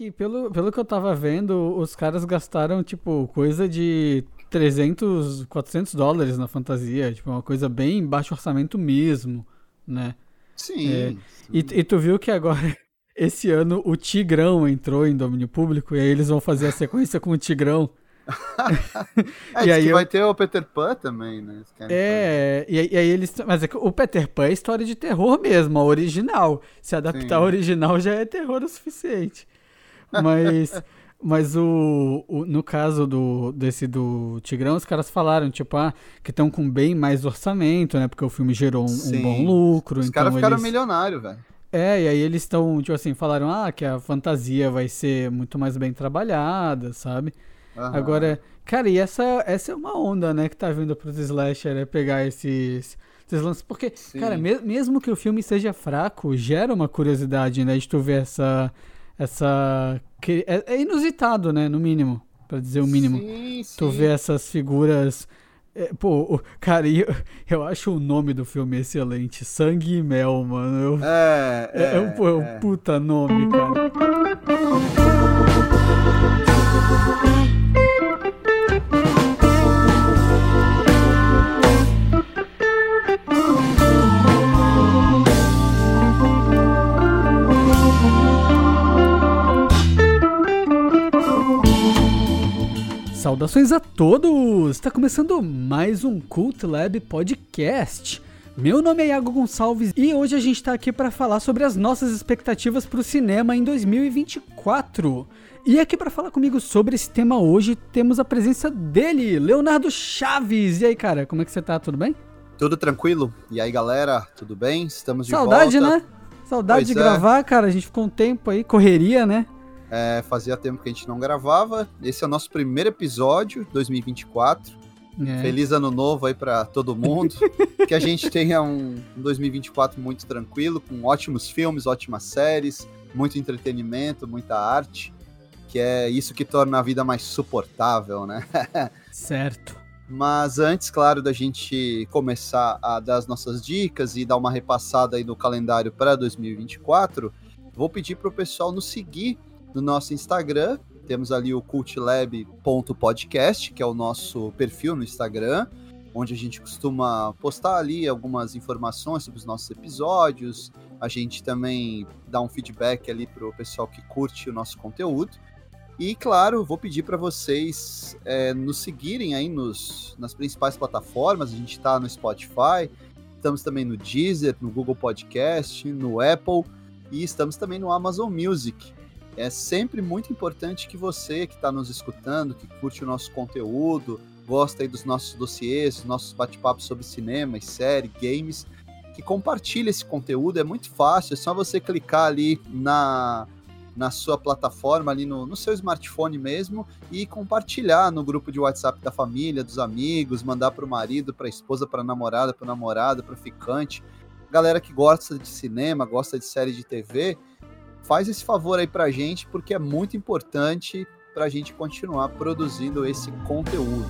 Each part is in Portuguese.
que, pelo, pelo que eu tava vendo, os caras gastaram, tipo, coisa de 300, 400 dólares na fantasia. Tipo, uma coisa bem baixo orçamento mesmo, né? Sim. É, sim. E, e tu viu que agora, esse ano, o Tigrão entrou em domínio público e aí eles vão fazer a sequência com o Tigrão. É, e aí eu- vai ter o Peter Pan também, né? É, e, aí- e aí eles. Mas é que o Peter Pan é história de terror mesmo, a original. Se adaptar Sim. a original já é terror o suficiente. Mas. Mas o, o- no caso do desse do Tigrão, os caras falaram, tipo, ah, que estão com bem mais orçamento, né? Porque o filme gerou um, um bom lucro. Os então caras ficaram eles... milionários, velho. É, e aí eles estão, tipo assim, falaram, ah, que a fantasia vai ser muito mais bem trabalhada, sabe? Aham. Agora, cara, e essa, essa é uma onda, né, que tá vindo pros slasher, é pegar esses, esses lances. Porque, Sim. cara, me- mesmo que o filme seja fraco, gera uma curiosidade, né, de tu ver essa. Essa que é, é inusitado, né, no mínimo, pra dizer o mínimo. Sim, sim. Tu vê essas figuras. é, pô, cara, eu, eu acho o nome do filme excelente. Sangue e Mel, mano. Eu- É, é, é um, é um é. puta nome, cara. Saudações a todos! Está começando mais um Cult Lab Podcast. Meu nome é Iago Gonçalves e hoje a gente está aqui para falar sobre as nossas expectativas para o cinema em 2024. E aqui para falar comigo sobre esse tema hoje temos a presença dele, Leonardo Chaves. E aí, cara, como é que você tá? Tudo bem? Tudo tranquilo? E aí, galera, tudo bem? Estamos de Saudade, volta. né? Saudade Pois de é. gravar, cara. A gente ficou um tempo aí, correria, né? É, fazia tempo que a gente não gravava. Esse é o nosso primeiro episódio, 2024. É. Feliz ano novo aí pra todo mundo. que a gente tenha um 2024 muito tranquilo, com ótimos filmes, ótimas séries, muito entretenimento, muita arte. Que é isso que torna a vida mais suportável, né? Certo. Mas antes, claro, da gente começar a dar as nossas dicas e dar uma repassada aí no calendário para 2024, vou pedir para o pessoal nos seguir no nosso Instagram. Temos ali o cultlab.podcast, que é o nosso perfil no Instagram, onde a gente costuma postar ali algumas informações sobre os nossos episódios. A gente também dá um feedback ali para o pessoal que curte o nosso conteúdo. E claro, vou pedir para vocês é, nos seguirem aí nos, nas principais plataformas. A gente está no Spotify, estamos também no Deezer, no Google Podcast, no Apple e estamos também no Amazon Music. É sempre muito importante que você que está nos escutando, que curte o nosso conteúdo, gosta aí dos nossos dossiês, dos nossos bate-papos sobre cinema e série, games, que compartilhe esse conteúdo. É muito fácil, é só você clicar ali na na sua plataforma ali no, no seu smartphone mesmo e compartilhar no grupo de WhatsApp da família, dos amigos, mandar para o marido, para a esposa, para a namorada, para o namorado, para ficante. Galera que gosta de cinema, gosta de série de TV, faz esse favor aí pra gente porque é muito importante pra gente continuar produzindo esse conteúdo.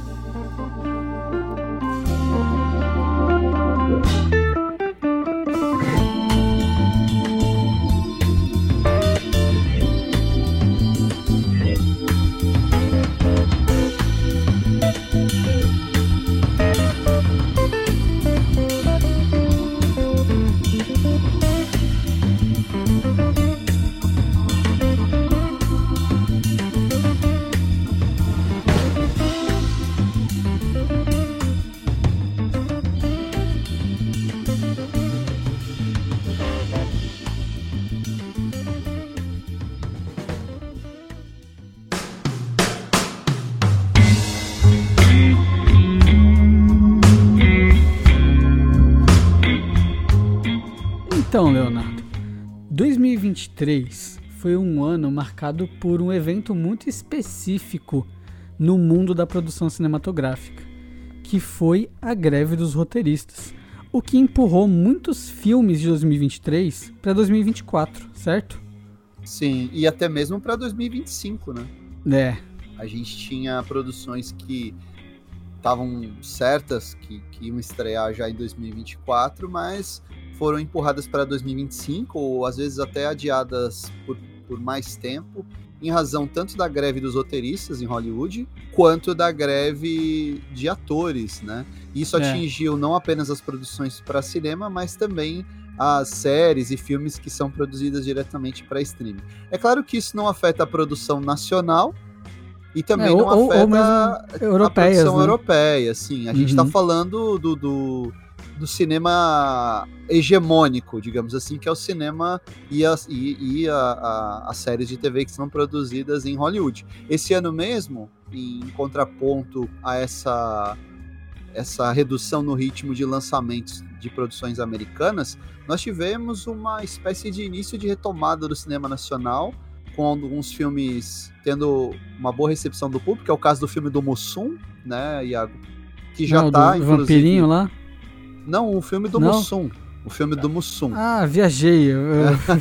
Então, Leonardo, 2023 foi um ano marcado por um evento muito específico no mundo da produção cinematográfica, que foi a greve dos roteiristas, o que empurrou muitos filmes de 2023 para 2024, certo? Sim, e até mesmo para 2025, né? É, A gente tinha produções que estavam certas, que, que iam estrear já em 2024, mas foram empurradas para 2025, ou às vezes até adiadas por, por mais tempo. em razão tanto da greve dos roteiristas em Hollywood, quanto da greve de atores, né? Isso é. atingiu não apenas as produções para cinema, mas também as séries e filmes que são produzidas diretamente para streaming. É claro que isso não afeta a produção nacional e também é, ou, não afeta ou a produção né? europeia. Sim, a uhum. gente está falando do, do do cinema hegemônico, digamos assim, que é o cinema e, as, e, e a, a, as séries de TV que são produzidas em Hollywood. Esse ano mesmo, em contraponto a essa, essa redução no ritmo de lançamentos de produções americanas, nós tivemos uma espécie de início de retomada do cinema nacional, com alguns filmes tendo uma boa recepção do público, é o caso do filme do Mussum, né, Iago? Que já Não, tá, do vampirinho lá? Não, o filme do Não. Mussum. O filme do Mussum. Ah, viajei.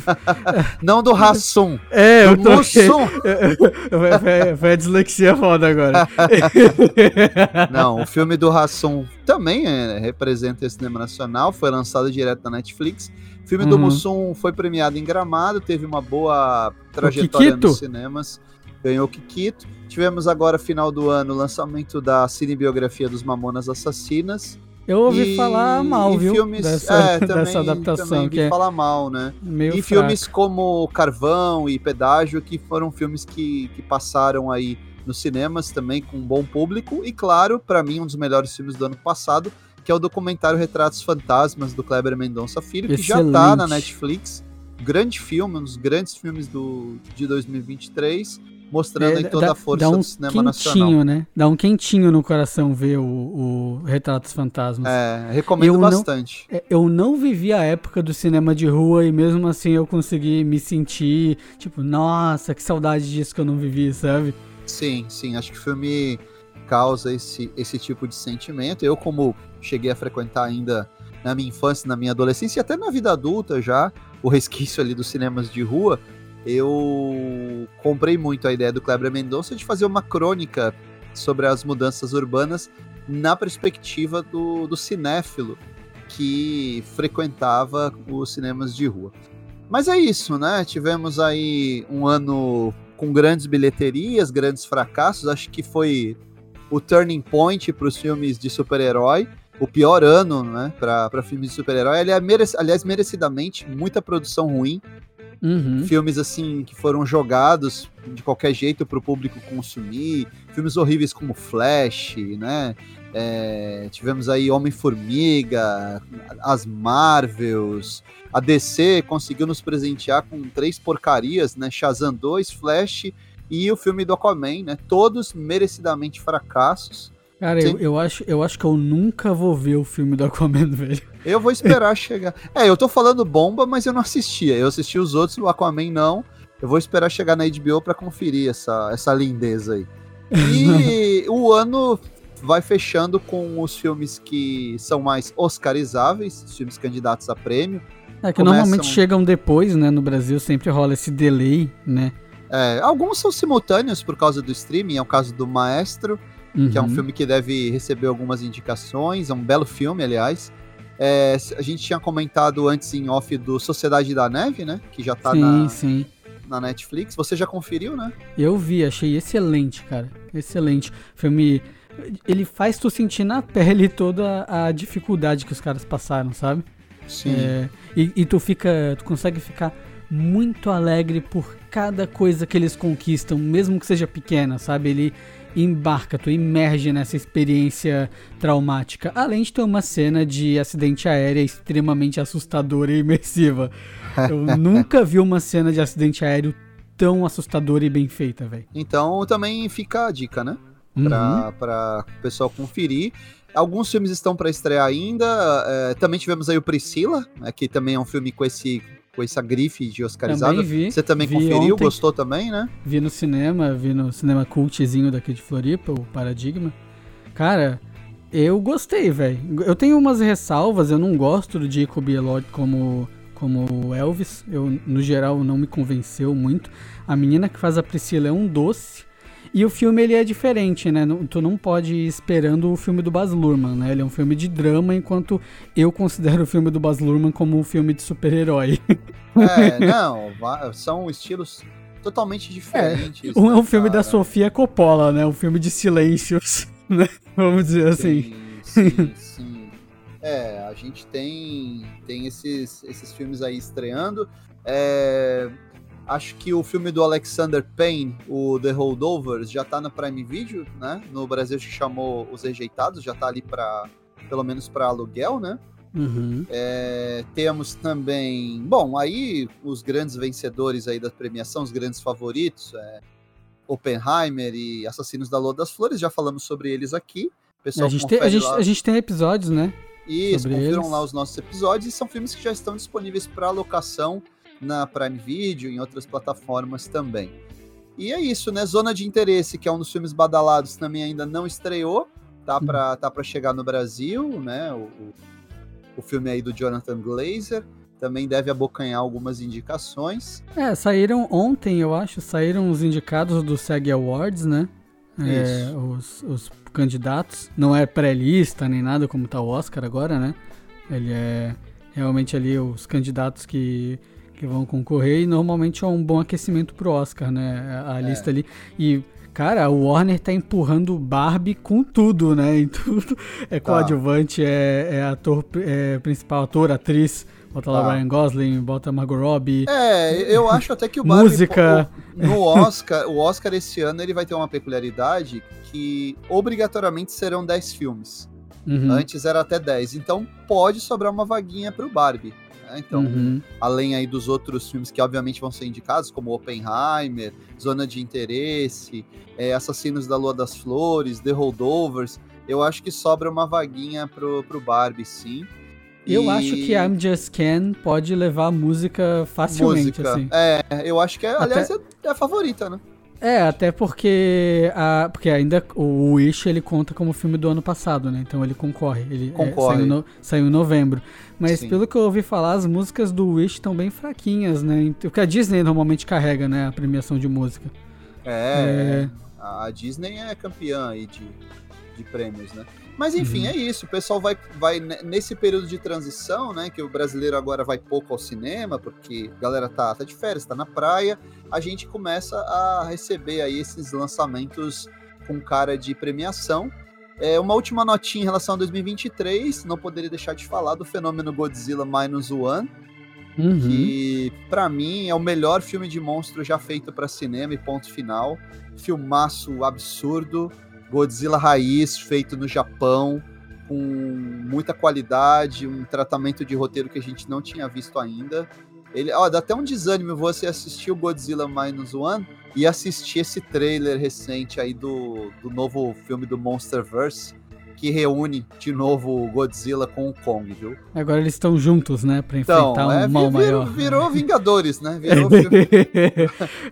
Não do Rassum. É, do eu tô... Mussum. foi, foi a dislexia foda agora. Não, o filme do Rassum também é, representa esse cinema nacional, foi lançado direto na Netflix. O filme uhum. do Mussum foi premiado em Gramado, teve uma boa trajetória nos cinemas. Ganhou o Kikito. Tivemos agora, final do ano, o lançamento da cinebiografia dos Mamonas Assassinas. Eu ouvi e, falar mal, viu? Filmes, dessa, é, também, dessa adaptação. Também que é falar mal, né? Meio e fraco. filmes como Carvão e Pedágio, que foram filmes que, que passaram aí nos cinemas também com um bom público. E claro, para mim, um dos melhores filmes do ano passado, que é o documentário Retratos Fantasmas, do Kleber Mendonça Filho, que já tá na Netflix. Grande filme, um dos grandes filmes do, de 2023 mostrando é, toda dá, a força um do cinema quentinho, nacional. Né? Dá um quentinho no coração ver o, o Retratos Fantasmas. É, recomendo eu bastante. Não, é, eu não vivi a época do cinema de rua e mesmo assim eu consegui me sentir, tipo, nossa, que saudade disso que eu não vivi, sabe? Sim, sim, acho que o filme causa esse, esse tipo de sentimento. Eu, como cheguei a frequentar ainda na minha infância, na minha adolescência e até na vida adulta já, o resquício ali dos cinemas de rua, eu comprei muito a ideia do Kleber Mendonça de fazer uma crônica sobre as mudanças urbanas na perspectiva do, do cinéfilo que frequentava os cinemas de rua. Mas é isso, né? Tivemos aí um ano com grandes bilheterias, grandes fracassos. Acho que foi o turning point para os filmes de super-herói. O pior ano, né, para filmes de super-herói. Aliás, merecidamente, muita produção ruim. Uhum. Filmes assim que foram jogados de qualquer jeito para o público consumir. Filmes horríveis como Flash, né? É, tivemos aí Homem-Formiga, as Marvels, a DC conseguiu nos presentear com três porcarias, né? Shazam 2, Flash e o filme do Aquaman, né? Todos merecidamente fracassos. Cara, eu, eu, acho, eu acho que eu nunca vou ver o filme do Aquaman, velho. Eu vou esperar chegar. É, eu tô falando bomba, mas eu não assistia. Eu assisti os outros, o Aquaman não. Eu vou esperar chegar na HBO para conferir essa, essa lindeza aí. E o ano vai fechando com os filmes que são mais oscarizáveis, os filmes candidatos a prêmio. É que Começam... normalmente chegam depois, né? No Brasil sempre rola esse delay, né? É, alguns são simultâneos por causa do streaming, é o caso do Maestro uhum. que é um uhum. filme que deve receber algumas indicações, é um belo filme, aliás. É, a gente tinha comentado antes em off do Sociedade da Neve, né? Que já tá sim, na, sim. na Netflix. Você já conferiu, né? Eu vi, achei excelente, cara. Excelente. Filme. Ele faz tu sentir na pele toda a dificuldade que os caras passaram, sabe? Sim. É, e, e tu fica. Tu consegue ficar muito alegre por cada coisa que eles conquistam, mesmo que seja pequena, sabe? Ele embarca, tu emerge nessa experiência traumática. Além de ter uma cena de acidente aéreo extremamente assustadora e imersiva. Eu nunca vi uma cena de acidente aéreo tão assustadora e bem feita, velho. Então também fica a dica, né? Pra, uhum. pra pessoal conferir. Alguns filmes estão para estrear ainda. É, também tivemos aí o Priscila, né, que também é um filme com esse com essa grife de Oscarizado. Também vi, Você também vi conferiu, ontem, gostou também, né? Vi no cinema, vi no cinema cultzinho daqui de Floripa, o Paradigma. Cara, eu gostei, velho. Eu tenho umas ressalvas, eu não gosto do Jacob Elord como como Elvis. Eu, no geral, não me convenceu muito. A menina que faz a Priscila é um doce. E o filme ele é diferente, né? Tu não pode ir esperando o filme do Baz Luhrmann, né? Ele é um filme de drama, enquanto eu considero o filme do Baz Luhrmann como um filme de super-herói. É, não, são estilos totalmente diferentes. Um é né, um filme cara? da Sofia Coppola, né? Um filme de silêncios, né? Vamos dizer assim. Sim, sim, sim. É, a gente tem, tem esses, esses filmes aí estreando. É, acho que o filme do Alexander Payne, o The Holdovers, já tá na Prime Video, né? No Brasil se chamou Os Rejeitados, já tá ali para pelo menos para aluguel, né? Uhum. É, temos também, bom, aí os grandes vencedores aí da premiação, os grandes favoritos, é, Oppenheimer e Assassinos da Lua das Flores, já falamos sobre eles aqui. Pessoal A gente, tem, a, gente, a gente tem episódios, né? Isso, sobre confiram eles. lá os nossos episódios e são filmes que já estão disponíveis para locação na Prime Video em outras plataformas também. E é isso, né? Zona de Interesse, que é um dos filmes badalados, também ainda não estreou, tá Hum. para tá pra chegar no Brasil, né? O, o, o filme aí do Jonathan Glazer também deve abocanhar algumas indicações. É, saíram ontem, eu acho, saíram os indicados do SEG Awards, né? É, os, os candidatos. Não é pré-lista nem nada como tá o Oscar agora, né? Ele é realmente ali os candidatos que, que vão concorrer e normalmente é um bom aquecimento pro Oscar, né? A, É. lista ali. E, cara, o Warner tá empurrando Barbie com tudo, né? Em tudo. É Tá. coadjuvante, é, é ator é, principal, ator, atriz. Bota lá Tá. Ryan Gosling, bota Margot Robbie. É, eu acho até que o Barbie, Música. o- no Oscar, o Oscar esse ano ele vai ter uma peculiaridade que obrigatoriamente serão 10 filmes. Uhum. Antes era até 10. Então pode sobrar uma vaguinha pro Barbie. Né? Então, Uhum. além aí dos outros filmes que obviamente vão ser indicados, como Oppenheimer, Zona de Interesse, é, Assassinos da Lua das Flores, The Holdovers, eu acho que sobra uma vaguinha pro, pro Barbie, sim. Eu E- acho que I'm Just Ken pode levar a música facilmente, música. assim. É, eu acho que, é, Até- aliás, é, é a favorita, né? É, até porque a, porque ainda o Wish ele conta como filme do ano passado, né? Então ele concorre. Ele é, Concorre. saiu, no- saiu em novembro. Mas Sim. pelo que eu ouvi falar, as músicas do Wish estão bem fraquinhas, né? Então, Porque a Disney normalmente carrega, né? A premiação de música. É, a a Disney é campeã aí de, de prêmios, né? Mas enfim, Uhum. é isso. O pessoal vai, vai ne- nesse período de transição, né? Que o brasileiro agora vai pouco ao cinema, porque a galera tá, tá de férias, tá na praia. A gente começa a receber aí esses lançamentos com cara de premiação. É, uma última notinha em relação a 2023, não poderia deixar de falar do fenômeno Godzilla Minus One, Uhum. que pra mim é o melhor filme de monstro já feito pra cinema e ponto final. Filmaço absurdo, Godzilla raiz feito no Japão, com muita qualidade, um tratamento de roteiro que a gente não tinha visto ainda. Ele, ó, dá até um desânimo você assistir o Godzilla Minus One e assistir esse trailer recente aí do, do novo filme do Monsterverse, que reúne de novo o Godzilla com o Kong, viu? Agora eles estão juntos, né? Pra Então, enfrentar um é, mal virou, maior. virou Vingadores, né? Virou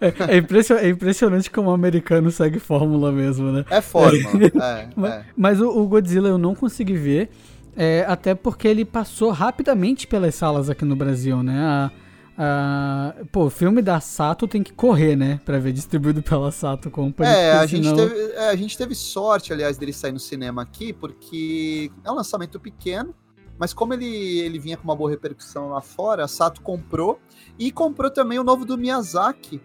é, é impression- é impressionante como o americano segue fórmula mesmo, né? É forma. É, Mas, é. mas o, o Godzilla eu não consegui ver, é, até porque ele passou rapidamente pelas salas aqui no Brasil, né? A, a- pô, o filme da Sato tem que correr, né? Pra ver distribuído pela Sato Company. É, a porque gente, senão- teve, é, a gente teve sorte, aliás, dele sair no cinema aqui, porque é um lançamento pequeno, mas como ele, ele vinha com uma boa repercussão lá fora, a Sato comprou, e comprou também o novo do Miyazaki,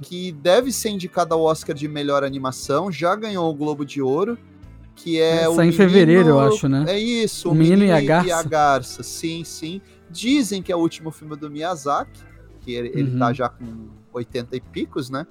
que deve ser indicado ao Oscar de melhor animação, já ganhou o Globo de Ouro, que é o sai em menino- fevereiro, eu acho, né? É isso, O Menino e a Garça. Garça, sim, sim. Dizem que é o último filme do Miyazaki, que ele, ele Uhum. tá já com 80 e picos, né?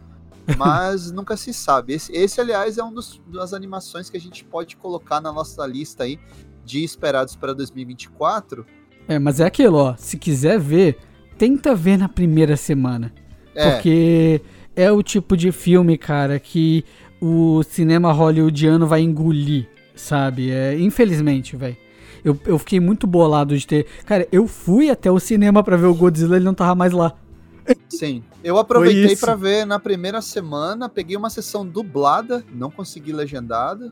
Mas nunca se sabe. Esse, esse, aliás, é uma das animações que a gente pode colocar na nossa lista aí de esperados para 2024. É, mas é aquilo, ó. Se quiser ver, tenta ver na primeira semana. É, Porque é o tipo de filme, cara, que o cinema hollywoodiano vai engolir, sabe? É, infelizmente, velho. Eu, eu fiquei muito bolado de ter. Cara, eu fui até o cinema pra ver o Godzilla, ele não tava mais lá. sim. Eu aproveitei para ver na primeira semana, peguei uma sessão dublada, não consegui legendada,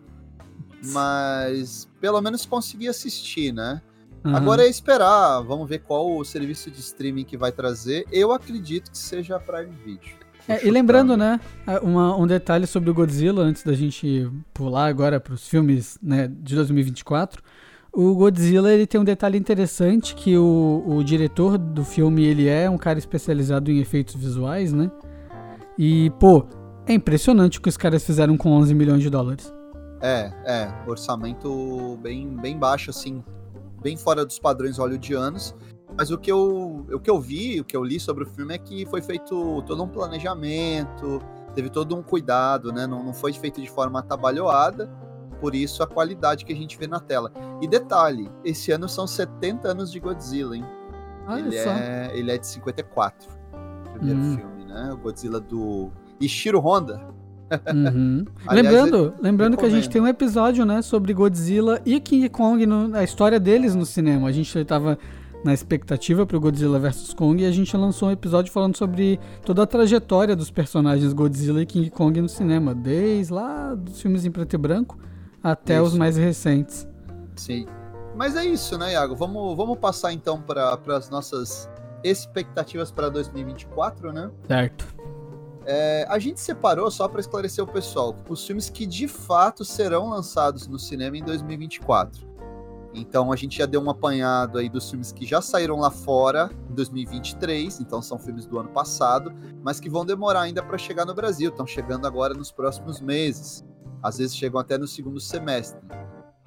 mas pelo menos consegui assistir, né? Aham. Agora é esperar, vamos ver qual o serviço de streaming que vai trazer. Eu acredito que seja a Prime Video. É, e lembrando, né, uma- um detalhe sobre o Godzilla, antes da gente pular agora pros filmes né, de 2024. O Godzilla ele tem um detalhe interessante que o, o diretor do filme ele é um cara especializado em efeitos visuais, né? E, pô, é impressionante o que os caras fizeram com 11 milhões de dólares. É, é, orçamento bem, bem baixo, assim, bem fora dos padrões hollywoodianos. Mas o que, eu, o que eu vi, o que eu li sobre o filme é que foi feito todo um planejamento, teve todo um cuidado, né? Não, não foi feito de forma atabalhoada, por isso a qualidade que a gente vê na tela. E detalhe, esse ano são 70 anos de Godzilla, hein? Olha ele, só. é, ele é de 54, o primeiro Hum. filme, né? O Godzilla do Ishiro Honda. Uhum. Aliás, lembrando lembrando que a gente tem um episódio, né, sobre Godzilla e King Kong, no- a história deles no cinema. A gente tava na expectativa pro Godzilla vs Kong e a gente lançou um episódio falando sobre toda a trajetória dos personagens Godzilla e King Kong no cinema, desde lá dos filmes em preto e branco até os Isso. mais recentes. Sim. Mas é isso, né, Iago? Vamos, vamos passar então para as nossas expectativas para 2024, né? Certo. É, a gente separou, só para esclarecer o pessoal, os filmes que de fato serão lançados no cinema em 2024. Então a gente já deu um apanhado aí dos filmes que já saíram lá fora em 2023, então são filmes do ano passado, mas que vão demorar ainda para chegar no Brasil, estão chegando agora nos próximos meses. Às vezes chegam até no segundo semestre.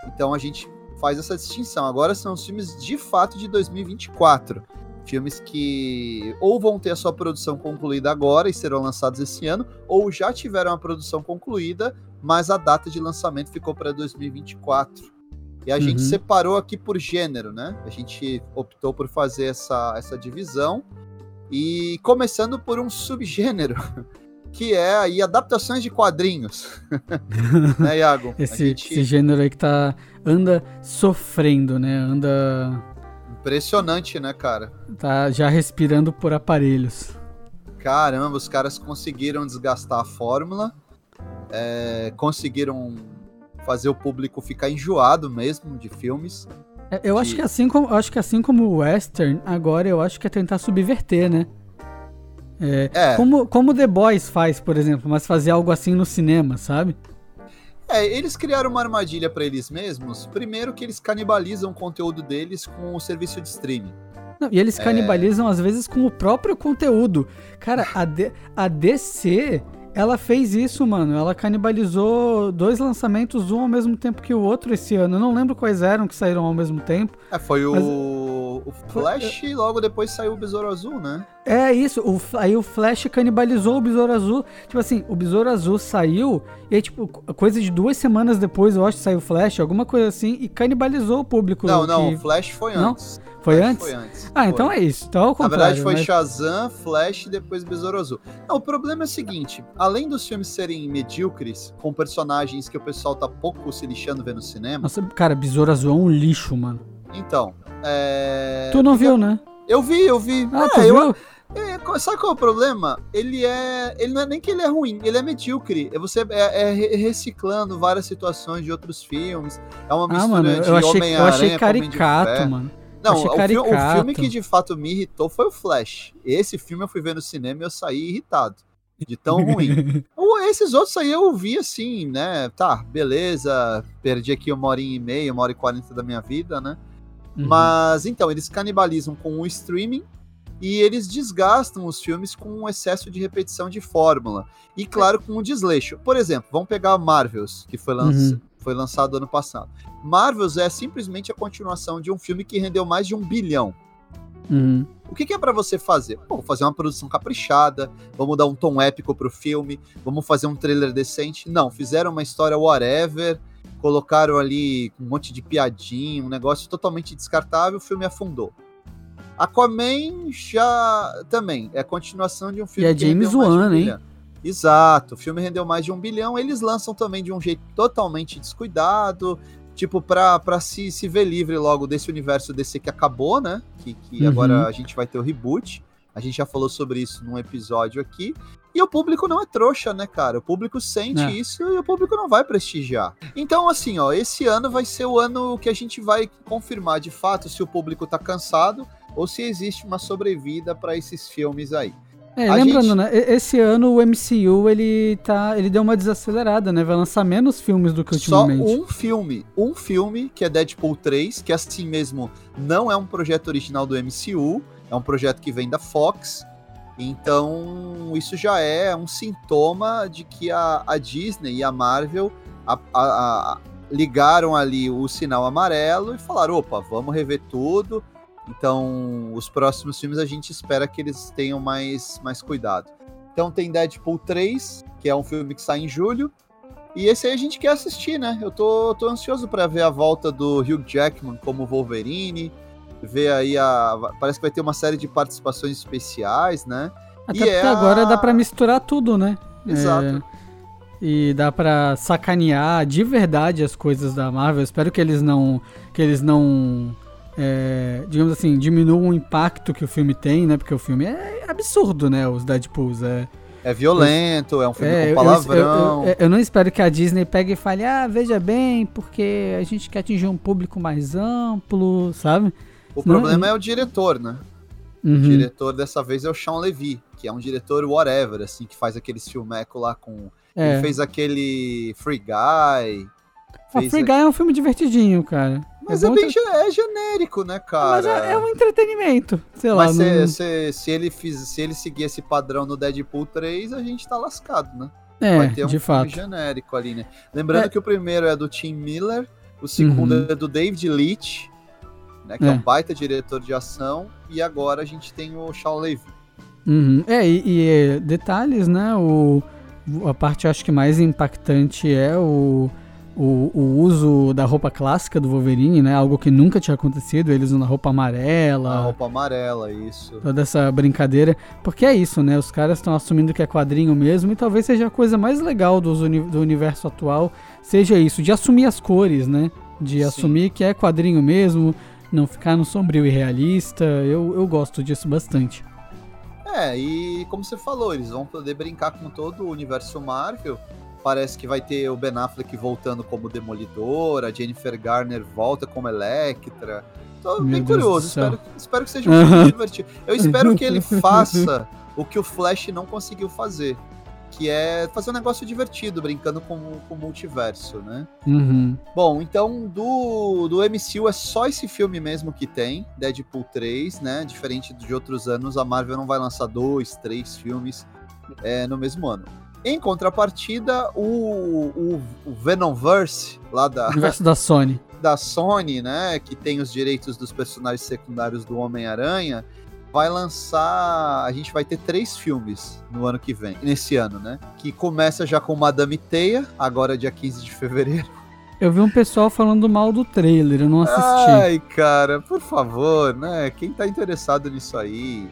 Então a gente faz essa distinção. Agora são os filmes de fato de 2024. Filmes que ou vão ter a sua produção concluída agora e serão lançados esse ano, ou já tiveram a produção concluída, mas a data de lançamento ficou para 2024. E a gente Uhum. separou aqui por gênero, né? A gente optou por fazer essa, essa divisão. E começando por um subgênero, que é aí adaptações de quadrinhos. né, Iago? Esse, gente- esse gênero aí que tá anda sofrendo, né? Anda Impressionante, né, cara? tá já respirando por aparelhos. Caramba, os caras conseguiram desgastar a fórmula, é, conseguiram fazer o público ficar enjoado mesmo de filmes. É, Eu acho Que- assim como eu acho que assim como o western, agora eu acho que é tentar subverter, né? É, É, como como The Boys faz, por exemplo, mas fazer algo assim no cinema, sabe? é, eles criaram uma armadilha pra eles mesmos. Primeiro que eles canibalizam o conteúdo deles com o serviço de streaming. Não, e eles É. canibalizam às vezes com o próprio conteúdo. Cara, a, D- a DC, ela fez isso, mano. Ela canibalizou dois lançamentos, um ao mesmo tempo que o outro esse ano. Eu não lembro quais eram que saíram ao mesmo tempo. É, foi o, Mas- o Flash e logo depois saiu o Besouro Azul, né? É isso, o, aí o Flash canibalizou o Besouro Azul. Tipo assim, o Besouro Azul saiu, e aí, tipo, co- coisa de duas semanas depois, eu acho que saiu o Flash, alguma coisa assim, e canibalizou o público. Não, não, que- o Flash foi Não? antes. Foi Flash antes? Foi antes. Ah, Foi. então é isso. Então é o Na contrário. verdade foi né? Shazam, Flash e depois Besouro Azul. Não, o problema é o seguinte, além dos filmes serem medíocres, com personagens que o pessoal tá pouco se lixando vendo no cinema, Nossa, cara, Besouro Azul é um lixo, mano. então, é... tu não viu, né? Eu eu vi, eu vi. Ah, É, tu eu- viu? É, sabe qual é o problema? Ele é. Ele não é nem que ele é ruim, ele é medíocre. É você é, é re- reciclando várias situações de outros filmes. É uma Ah, mistura mano, de eu achei, eu achei caricato, mano. Não, o, fi- o filme que de fato me irritou foi o Flash. Esse filme eu fui ver no cinema e eu saí irritado. De tão ruim. Esses outros aí eu vi assim, né? Tá, beleza. Perdi aqui uma horinha e meia, uma hora e quarenta da minha vida, né? Uhum. Mas então, eles canibalizam com o streaming e eles desgastam os filmes com um excesso de repetição de fórmula. E claro, com o desleixo. Por exemplo, vamos pegar Marvels, que foi, lança- Uhum. foi lançado ano passado. Marvels é simplesmente a continuação de um filme que rendeu mais de um bilhão. Uhum. O que, que é pra você fazer? Vou fazer uma produção caprichada, vamos dar um tom épico pro filme, vamos fazer um trailer decente. Não, fizeram uma história whatever, colocaram ali um monte de piadinha, um negócio totalmente descartável, o filme afundou. Aquaman já também é a continuação de um filme E é James Wan, hein? Exato, o filme rendeu mais de um bilhão, eles lançam também de um jeito totalmente descuidado, tipo, pra, pra se, se ver livre logo desse universo DC que acabou, né? Que, que Uhum. agora a gente vai ter o reboot. A gente já falou sobre isso num episódio aqui. E o público não é trouxa, né, cara? O público sente É. isso e o público não vai prestigiar. Então, assim, ó, esse ano vai ser o ano que a gente vai confirmar de fato se o público tá cansado ou se existe uma sobrevida pra esses filmes aí. É, lembrando, gente- né? Esse ano o MCU ele tá, ele deu uma desacelerada, né? Vai lançar menos filmes do que Só ultimamente. um filme, um filme que é Deadpool 3, que assim mesmo não é um projeto original do MCU, é um projeto que vem da Fox. Então, isso já é um sintoma de que a, a Disney e a Marvel a, a, ligaram ali o sinal amarelo e falaram: opa, vamos rever tudo. Então, os próximos filmes a gente espera que eles tenham mais, mais cuidado. Então, tem Deadpool 3, que é um filme que sai em julho. E esse aí a gente quer assistir, né? Eu tô, tô ansioso para ver a volta do Hugh Jackman como Wolverine. Ver aí a. Parece que vai ter uma série de participações especiais, né? Até e porque é agora a... dá para misturar tudo, né? Exato. É... E dá para sacanear de verdade as coisas da Marvel. espero que eles não. Que eles não. É, digamos assim, diminuam o impacto que o filme tem, né? Porque o filme é absurdo, né? Os Deadpools. É, é violento, é um filme é, com palavrão. Eu, eu, eu, não espero que a Disney pegue e fale, ah, veja bem, porque a gente quer atingir um público mais amplo, sabe? O não, problema é o diretor, né? Uhum. O diretor dessa vez é o Sean Levy, que é um diretor whatever, assim, que faz aqueles filmecos lá com. É. Ele fez aquele Free Guy. Ah, Free Guy é um filme divertidinho, cara. Mas é, é bem é genérico, né, cara? Mas é, é um entretenimento, sei lá. Mas se, não... se, se, ele fiz, se ele seguir esse padrão no Deadpool 3, a gente tá lascado, né? É, Vai ter um de fato. genérico ali, né? Lembrando é. que o primeiro é do Tim Miller, o segundo uhum. é do David Leitch, né, que é. é. um baita diretor de ação, e agora a gente tem o Shaw Levy. Uhum. É, e, e, é, detalhes, né? O, a parte acho que mais impactante é o o, o, uso da roupa clássica do Wolverine, né? Algo que nunca tinha acontecido, eles usam a roupa amarela. A roupa amarela, isso. Toda essa brincadeira. Porque é isso, né? Os caras estão assumindo que é quadrinho mesmo e talvez seja a coisa mais legal do, do universo atual, seja isso, de assumir as cores, né? De Sim. assumir que é quadrinho mesmo, não ficar no sombrio e realista. Eu, eu gosto disso bastante. É, e como você falou, eles vão poder brincar com todo o universo Marvel Parece que vai ter o Ben Affleck voltando como Demolidor, a Jennifer Garner volta como Electra. Tô Meu bem Deus curioso, espero, espero que seja um filme divertido. Eu espero que ele faça o que o Flash não conseguiu fazer, que é fazer um negócio divertido, brincando com, com o multiverso, né? Uhum. Bom, então do, do MCU é só esse filme mesmo que tem, Deadpool 3, né? Diferente de outros anos, a Marvel não vai lançar dois, três filmes é, no mesmo ano. Em contrapartida, o, o, o Venomverse, lá da. Universo da Sony. Da Sony, né? Que tem os direitos dos personagens secundários do Homem-Aranha. Vai lançar. A gente vai ter três filmes no ano que vem, nesse ano, né? Que começa já com Madame Teia, agora dia 15 de fevereiro. Eu vi um pessoal falando mal do trailer, eu não assisti. Ai, cara, por favor, né? Quem tá interessado nisso aí?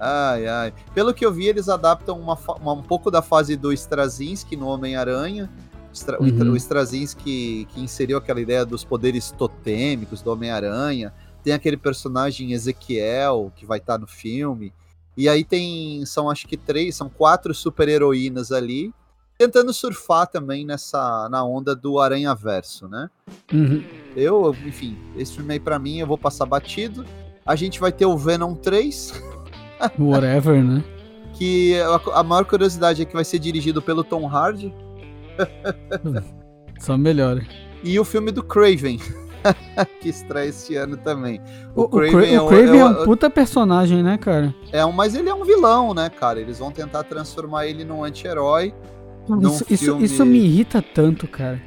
Ai, ai. Pelo que eu vi, eles adaptam uma, uma um pouco da fase do Straczynski no Homem-Aranha. Stra uhum. O Straczynski que inseriu aquela ideia dos poderes totêmicos do Homem-Aranha. Tem aquele personagem Ezequiel que vai estar tá no filme. E aí tem, são acho que três, são quatro super-heroínas ali, tentando surfar também nessa, na onda do Aranha Verso, né? Uhum. Eu, enfim, esse filme aí pra mim eu vou passar batido. A gente vai ter o Venom 3, Whatever, né? Que a, a, maior curiosidade é que vai ser dirigido pelo Tom Hardy. Só melhora. E o filme do Craven. que estreia esse ano também. O, o Craven, é, o Craven é, é, um puta personagem, né, cara? É um, mas ele é um vilão, né, cara? Eles vão tentar transformar ele num anti-herói. Isso, filme... isso, isso me irrita tanto, cara.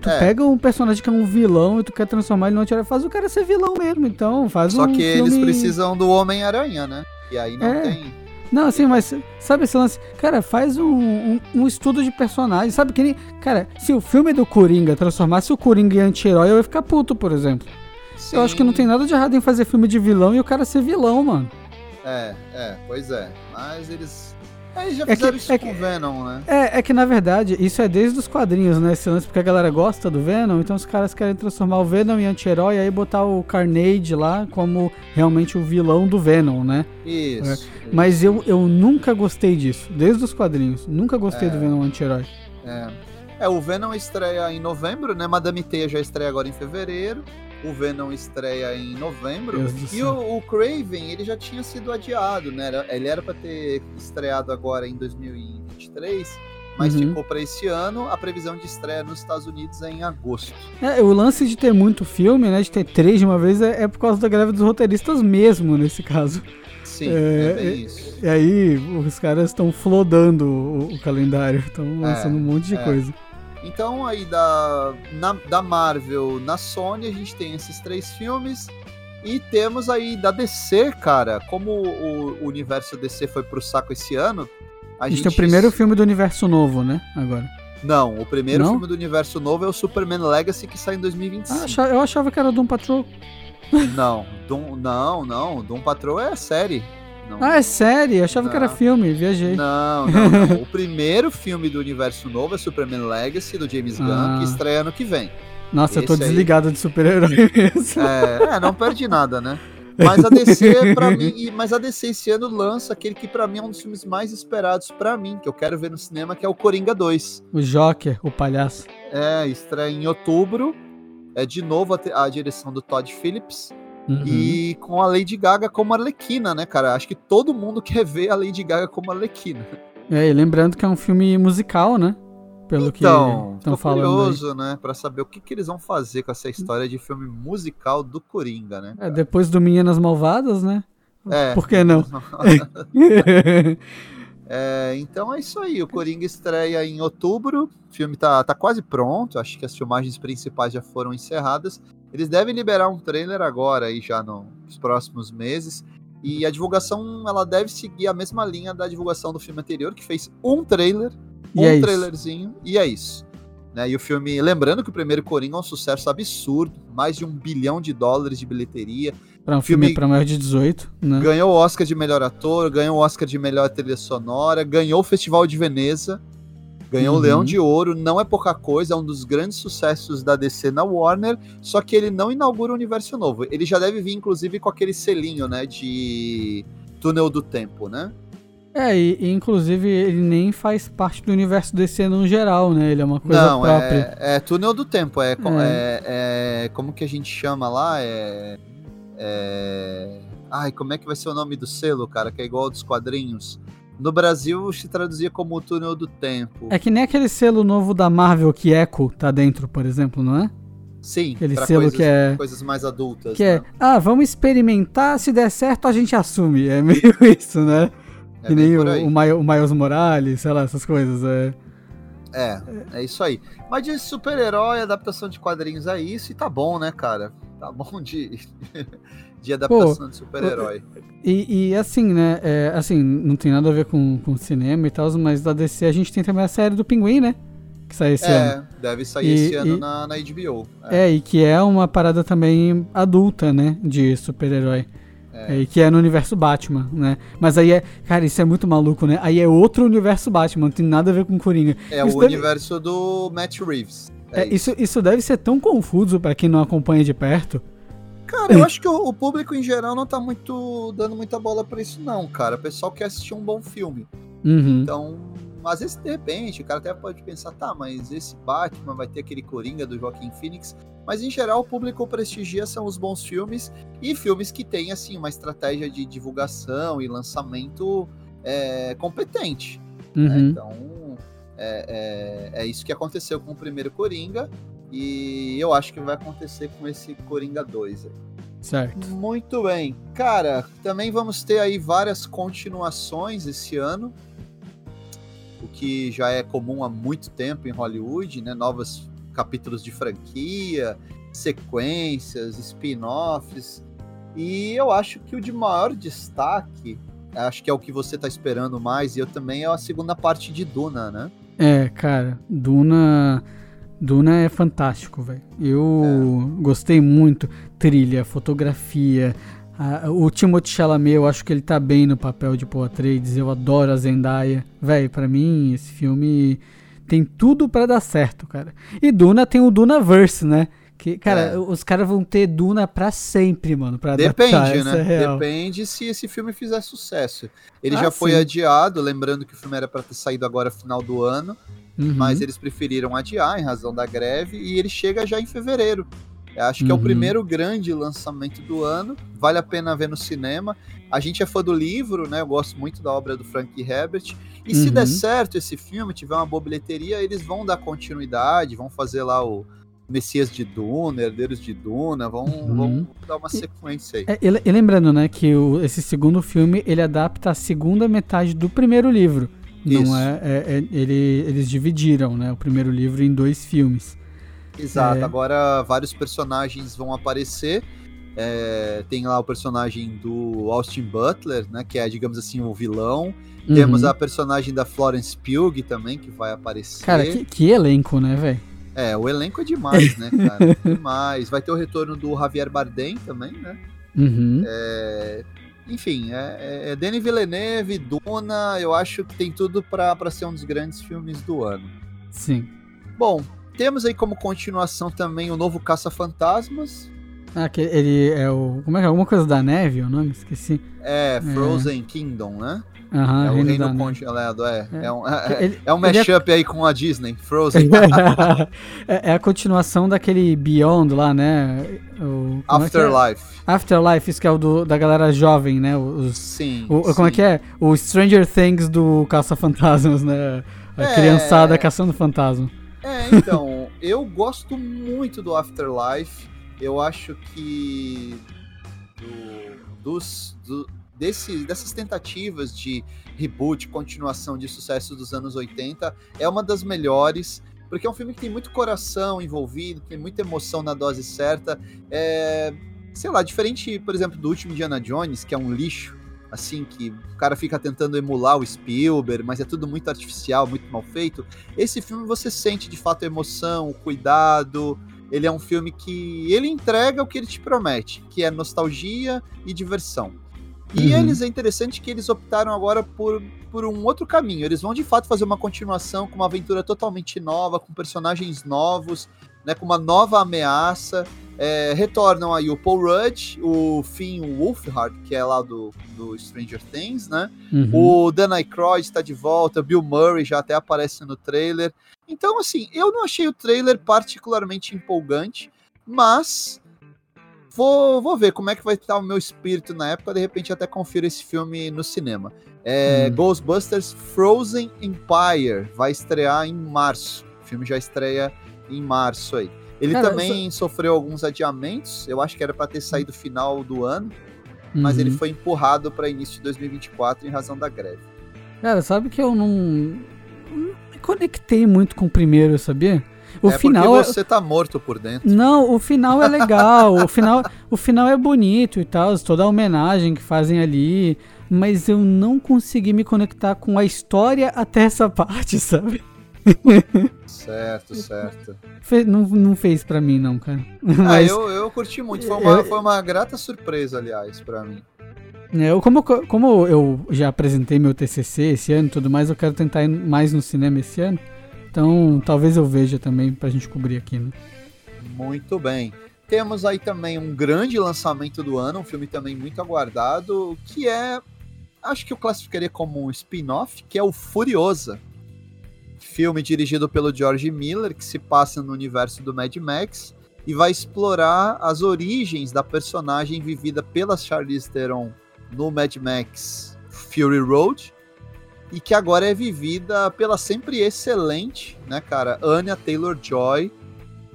Tu é. pega um personagem que é um vilão e tu quer transformar ele num anti-herói, faz o cara ser vilão mesmo, então faz Só um que filme... eles precisam do Homem-Aranha, né? E aí não é. tem. Não, assim, mas sabe esse lance? Cara, faz um, um, um, estudo de personagem. Sabe que nem. Cara, se o filme do Coringa transformasse o Coringa em anti-herói, eu ia ficar puto, por exemplo. Sim. Eu acho que não tem nada de errado em fazer filme de vilão e o cara ser vilão, mano. É, é, pois é. Mas eles Aí já fizeram é que, isso é com o Venom, né? É, é que na verdade isso é desde os quadrinhos, né? Esse lance, porque a galera gosta do Venom, então os caras querem transformar o Venom em anti-herói e aí botar o Carnage lá como realmente o vilão do Venom, né? Isso. É. isso. Mas eu, eu nunca gostei disso, desde os quadrinhos. Nunca gostei é. do Venom anti-herói. É. É, o Venom estreia em novembro, né? Madame Teia já estreia agora em fevereiro o Venom estreia em novembro. E o, o, Craven, ele já tinha sido adiado, né? Ele era para ter estreado agora em 2023, mas uhum. ficou para esse ano. A previsão de estreia nos Estados Unidos é em agosto. É, o lance de ter muito filme, né? De ter três de uma vez, é, é por causa da greve dos roteiristas mesmo, nesse caso. Sim, é, é isso. E aí os caras estão flodando o, o calendário, estão é, lançando um monte de é. coisa. Então aí da, na, da Marvel na Sony a gente tem esses três filmes. E temos aí da DC, cara, como o, o universo DC foi pro saco esse ano. A, a gente, gente tem o primeiro filme do universo novo, né? Agora. Não, o primeiro Não? filme do universo novo é o Superman Legacy que sai em 2025. Ah, eu achava que era Doom Patrol. Não, Doom, não, não. Doom Patrol é série. Não. Ah, é série? Eu achava não. que era filme, viajei. Não, não, não. o primeiro filme do universo novo é Superman Legacy, do James Gunn, ah. que estreia ano que vem. Nossa, Esse eu tô desligado aí... de super-herói mesmo. É, é, não perde nada, né? Mas a DC, para mim, mas a DC esse ano lança aquele que para mim é um dos filmes mais esperados para mim, que eu quero ver no cinema, que é o Coringa 2. O Joker, o palhaço. É, estreia em outubro. É de novo a, a direção do Todd Phillips. Uhum. E com a Lady Gaga como Arlequina, né, cara? Acho que todo mundo quer ver a Lady Gaga como Arlequina. É, e lembrando que é um filme musical, né? Pelo então, que estão falando. curioso, aí. né, para saber o que, que eles vão fazer com essa história de filme musical do Coringa, né? É, depois do Meninas Malvadas, né? É. Por que não? é, então é isso aí. O Coringa estreia em outubro. O filme tá, tá quase pronto. Acho que as filmagens principais já foram encerradas. Eles devem liberar um trailer agora aí já nos próximos meses. E a divulgação ela deve seguir a mesma linha da divulgação do filme anterior, que fez um trailer um é trailerzinho e é isso. Né? E o filme, lembrando que o primeiro Coringa é um sucesso absurdo, mais de um bilhão de dólares de bilheteria. Para um filme, filme para maior de 18, né? Ganhou o Oscar de melhor ator, ganhou o Oscar de melhor trilha sonora, ganhou o Festival de Veneza, ganhou uhum. o Leão de Ouro, não é pouca coisa, é um dos grandes sucessos da DC na Warner, só que ele não inaugura o universo novo. Ele já deve vir, inclusive, com aquele selinho, né, de túnel do tempo, né? É, e, e, inclusive ele nem faz parte do universo DC no geral, né? Ele é uma coisa Não, própria. É, é túnel do tempo, é, é. é, é como que a gente chama lá? É, é, Ai, como é que vai ser o nome do selo, cara? Que é igual ao dos quadrinhos. No Brasil se traduzia como túnel do tempo. É que nem aquele selo novo da Marvel que Echo tá dentro, por exemplo, não é? Sim, aquele selo coisas, que é coisas mais adultas. Que é, né? é, ah, vamos experimentar, se der certo a gente assume. É meio isso, né? É que nem o, o, o Miles Morales, sei lá, essas coisas. É. É, é isso aí. Mas de super-herói, adaptação de quadrinhos é isso, e tá bom, né, cara? Tá bom de, de adaptação Pô, de super-herói. E, e, assim, né? É, assim, não tem nada a ver com, com cinema e tal, mas da DC a gente tem também a série do Pinguim, né? Que sai esse é, ano. É, deve sair e, esse ano e, na, na HBO. É. é, e que é uma parada também adulta, né? De super-herói. É. que é no universo Batman, né? Mas aí é. Cara, isso é muito maluco, né? Aí é outro universo Batman, não tem nada a ver com Coringa. É isso o deve... universo do Matt Reeves. É, é isso. isso. isso deve ser tão confuso para quem não acompanha de perto. Cara, eu acho que o, o, público em geral não tá muito dando muita bola para isso, não, cara. O pessoal quer assistir um bom filme. Uhum. Então, às vezes, de repente, o cara até pode pensar, tá, mas esse Batman vai ter aquele Coringa do Joaquim Phoenix. Mas em geral, o público prestigia são os bons filmes e filmes que têm, assim, uma estratégia de divulgação e lançamento é, competente. Né? Uhum. Né? Então, é, é, é, isso que aconteceu com o primeiro Coringa e eu acho que vai acontecer com esse Coringa 2. Certo. Muito bem. Cara, também vamos ter aí várias continuações esse ano o que já é comum há muito tempo em Hollywood, né? Novos capítulos de franquia, sequências, spin-offs. E eu acho que o de maior destaque, acho que é o que você está esperando mais, e eu também, é a segunda parte de Duna, né? É, cara, Duna. Duna é fantástico, velho. Eu é. gostei muito. Trilha, fotografia, ah, o Timothée Chalamet, eu acho que ele tá bem no papel de Paul Atreides. Eu adoro a Zendaya. Véi, para mim, esse filme tem tudo para dar certo, cara. E Duna tem o Dunaverse, né? Que, cara, é. os caras vão ter Duna para sempre, mano. Pra Depende, né? É Depende se esse filme fizer sucesso. Ele ah, já foi sim. adiado, lembrando que o filme era para ter saído agora final do ano. Uhum. Mas eles preferiram adiar em razão da greve e ele chega já em fevereiro. Eu acho que uhum. é o uhum. primeiro grande lançamento do ano. Vale a pena ver no cinema. A gente é fã do livro, né? Eu gosto muito da obra do Frank Herbert. E uhum. se der uhum. certo esse filme, tiver uma boa bilheteria, eles vão dar continuidade, vão fazer lá o, Messias de Duna, Herdeiros de Duna, vão, uhum. vão dar uma sequência aí. É, e, e, lembrando, né, que o, esse segundo filme, ele adapta a segunda metade do primeiro livro. Isso. Não é, é, é ele, eles dividiram, né, o primeiro livro em dois filmes. Exato, é. agora vários personagens vão aparecer. É, tem lá o personagem do Austin Butler, né, que é, digamos assim, o vilão. Uhum. Temos a personagem da Florence Pugh também, que vai aparecer. Cara, que, que elenco, né, velho? É, o elenco é demais, né, cara? demais. Vai ter o retorno do Javier Bardem também, né? Uhum. É, enfim, é, é, é Denis Villeneuve, Duna, eu acho que tem tudo para ser um dos grandes filmes do ano. Sim. Bom, temos aí como continuação também o novo Caça-Fantasmas. Ah, que ele é o. Como é que é? Alguma coisa da neve, o nome? Esqueci. É, Frozen é. Kingdom, né? Uhum, é o Reino, reino Congelado, é. É, é um, é, é um é mashup é... aí com a Disney, Frozen. é, é, a continuação daquele Beyond lá, né? O, é Afterlife. Afterlife, isso que é o do, da galera jovem, né? Os, sim, o, sim. Como é que é? O Stranger Things do Caça-Fantasmas, né? A criançada caçando fantasma. É, então, eu gosto muito do Afterlife. Eu acho que do, dos, do, desse, dessas tentativas de reboot, continuação de sucesso dos anos 80, é uma das melhores, porque é um filme que tem muito coração envolvido, tem muita emoção na dose certa. É, sei lá, diferente, por exemplo, do último Indiana Jones, que é um lixo, assim, que o cara fica tentando emular o Spielberg, mas é tudo muito artificial, muito mal feito. Esse filme você sente de fato a emoção, o cuidado. Ele é um filme que ele entrega o que ele te promete, que é nostalgia e diversão. E uhum. eles é interessante que eles optaram agora por, por um outro caminho. Eles vão de fato fazer uma continuação com uma aventura totalmente nova, com personagens novos, né, com uma nova ameaça. É, retornam aí o Paul Rudd, o Finn Wolfhard, que é lá do, do Stranger Things, né? Uhum. O Dan Aykroyd está de volta, Bill Murray já até aparece no trailer. Então, assim, eu não achei o trailer particularmente empolgante, mas Vou, vou ver como é que vai estar o meu espírito na época, de repente até confiro esse filme no cinema. É, hum. Ghostbusters Frozen Empire vai estrear em março. O filme já estreia em março aí. Ele Cara, também essa... sofreu alguns adiamentos, eu acho que era para ter saído final do ano, uhum. mas ele uhum. foi empurrado para início de 2024 em razão da greve. Cara, sabe que eu não, conectei muito com o primeiro, sabia? O é final porque é você tá morto por dentro. Não, o final é legal, o final, o final é bonito e tal, toda a homenagem que fazem ali, mas eu não consegui me conectar com a história até essa parte, sabe? Certo, certo. Fe, não, não fez pra mim, não, cara. Ah, mas, eu, eu curti muito. Foi uma, foi uma grata surpresa, aliás, pra mim. É, eu, como, como eu já apresentei meu TCC esse ano e tudo mais, eu quero tentar ir mais no cinema esse ano. Então, talvez eu veja também pra gente cobrir aqui, né? Muito bem. Temos aí também um grande lançamento do ano, um filme também muito aguardado, que é, acho que eu classificaria como um spin-off, que é o Furiosa. Filme dirigido pelo George Miller, que se passa no universo do Mad Max e vai explorar as origens da personagem vivida pela Charlize Theron no Mad Max Fury Road e que agora é vivida pela sempre excelente, né, cara, Anya Taylor-Joy.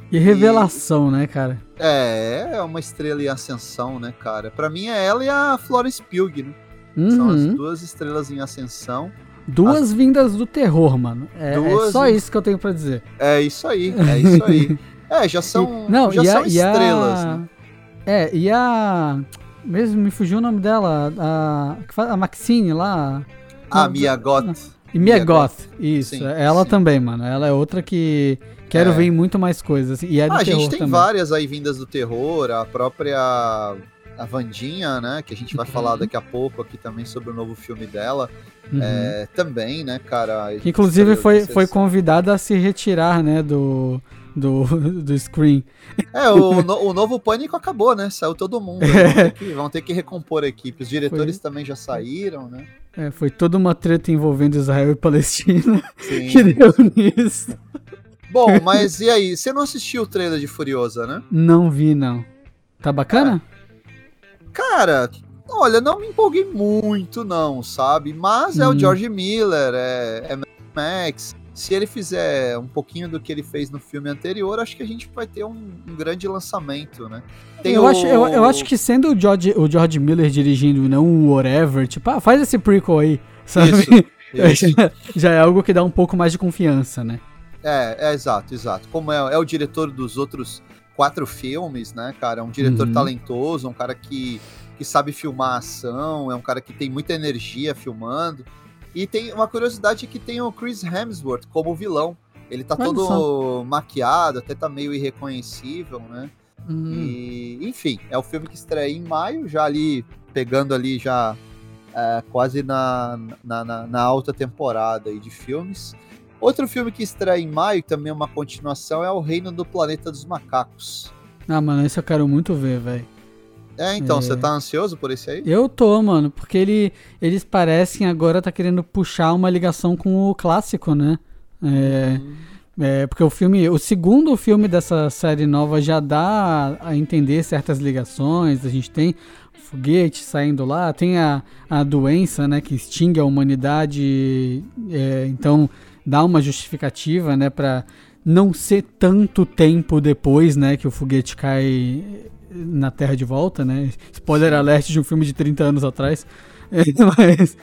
Que revelação, e... né, cara? É, é uma estrela em ascensão, né, cara? Para mim é ela e a Florence Pugh, né? Uhum. São as uhum. duas estrelas em ascensão. Duas as... vindas do terror, mano. É, é só isso que eu tenho para dizer. É isso aí, é isso aí. é, já são, e, não, já são a, estrelas, a... né? É, e a... Mesmo me fugiu o nome dela, a, a Maxine lá... Ah, Mia Goth. E Mia, Mia Goth, Goth. isso. Sim, ela sim. também, mano. Ela é outra que quero é. ver muito mais coisas. E é ah, a gente tem também. várias aí vindas do terror, a própria a Vandinha, né? Que a gente vai uhum. falar daqui a pouco aqui também sobre o novo filme dela. Uhum. É, também, né, cara? Inclusive foi, foi convidada a se retirar, né, do, do, do Screen. É, o, no, o novo Pânico acabou, né? Saiu todo mundo. Vão ter que, vão ter que recompor a equipe. Os diretores foi. também já saíram, né? É, foi toda uma treta envolvendo Israel e Palestina Sim. que deu nisso. Bom, mas e aí? Você não assistiu o trailer de Furiosa, né? Não vi, não. Tá bacana? É. Cara, olha, não me empolguei muito, não, sabe? Mas hum. é o hum. George Miller, é, é Max. Se ele fizer um pouquinho do que ele fez no filme anterior, acho que a gente vai ter um, um grande lançamento, né? Tem eu, o... acho, eu, eu, acho que sendo o George, o George Miller dirigindo, não o whatever, tipo, ah, faz esse prequel aí, sabe? Isso, isso. Já é algo que dá um pouco mais de confiança, né? É, é exato, exato. Como é, é o diretor dos outros quatro filmes, né, cara? É um diretor uhum. talentoso, um cara que, que sabe filmar ação, é um cara que tem muita energia filmando. E tem uma curiosidade que tem o Chris Hemsworth como vilão. Ele tá Olha todo só. maquiado, até tá meio irreconhecível, né? Uhum. E, enfim, é o filme que estreia em maio, já ali, pegando ali já é, quase na, na, na, na alta temporada aí de filmes. Outro filme que estreia em maio, também é uma continuação, é O Reino do Planeta dos Macacos. Ah, mano, esse eu quero muito ver, velho. É, então, é... você tá ansioso por esse aí? Eu tô, mano, porque ele, eles parecem agora tá querendo puxar uma ligação com o clássico, né? É, hum. é, porque o filme, o segundo filme dessa série nova já dá a entender certas ligações. A gente tem foguete saindo lá, tem a, a doença, né, que extingue a humanidade. É, então dá uma justificativa, né, para não ser tanto tempo depois, né, que o foguete cai na Terra de volta, né? Spoiler alert de um filme de 30 anos atrás. É, mas,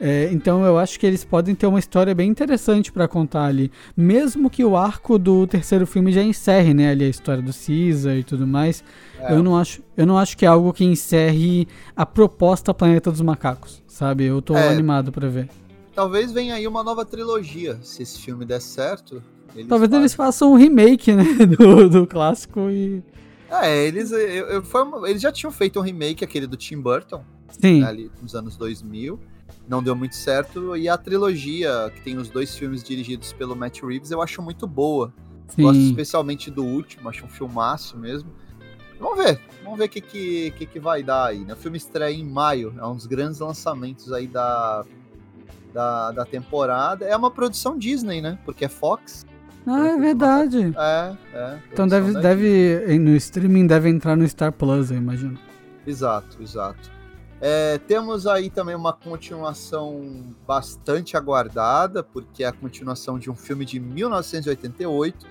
é, então eu acho que eles podem ter uma história bem interessante para contar ali, mesmo que o arco do terceiro filme já encerre, né, ali a história do Caesar e tudo mais. É. Eu não acho, eu não acho que é algo que encerre a proposta Planeta dos Macacos, sabe? Eu tô é. animado para ver. Talvez venha aí uma nova trilogia, se esse filme der certo. Eles Talvez fazem... eles façam um remake, né, do, do clássico e... É, eles, eu, eu, foi, eles já tinham feito um remake, aquele do Tim Burton, Sim. Né, ali nos anos 2000, não deu muito certo, e a trilogia, que tem os dois filmes dirigidos pelo Matt Reeves, eu acho muito boa. Sim. Gosto especialmente do último, acho um filmaço mesmo. Vamos ver, vamos ver o que, que, que, que vai dar aí, né? O filme estreia em maio, é um dos grandes lançamentos aí da da, da temporada. É uma produção Disney, né? Porque é Fox. Ah, é verdade. É, é. Então deve, deve, no streaming deve entrar no Star Plus, eu imagino. Exato, exato. É, temos aí também uma continuação bastante aguardada, porque é a continuação de um filme de 1988,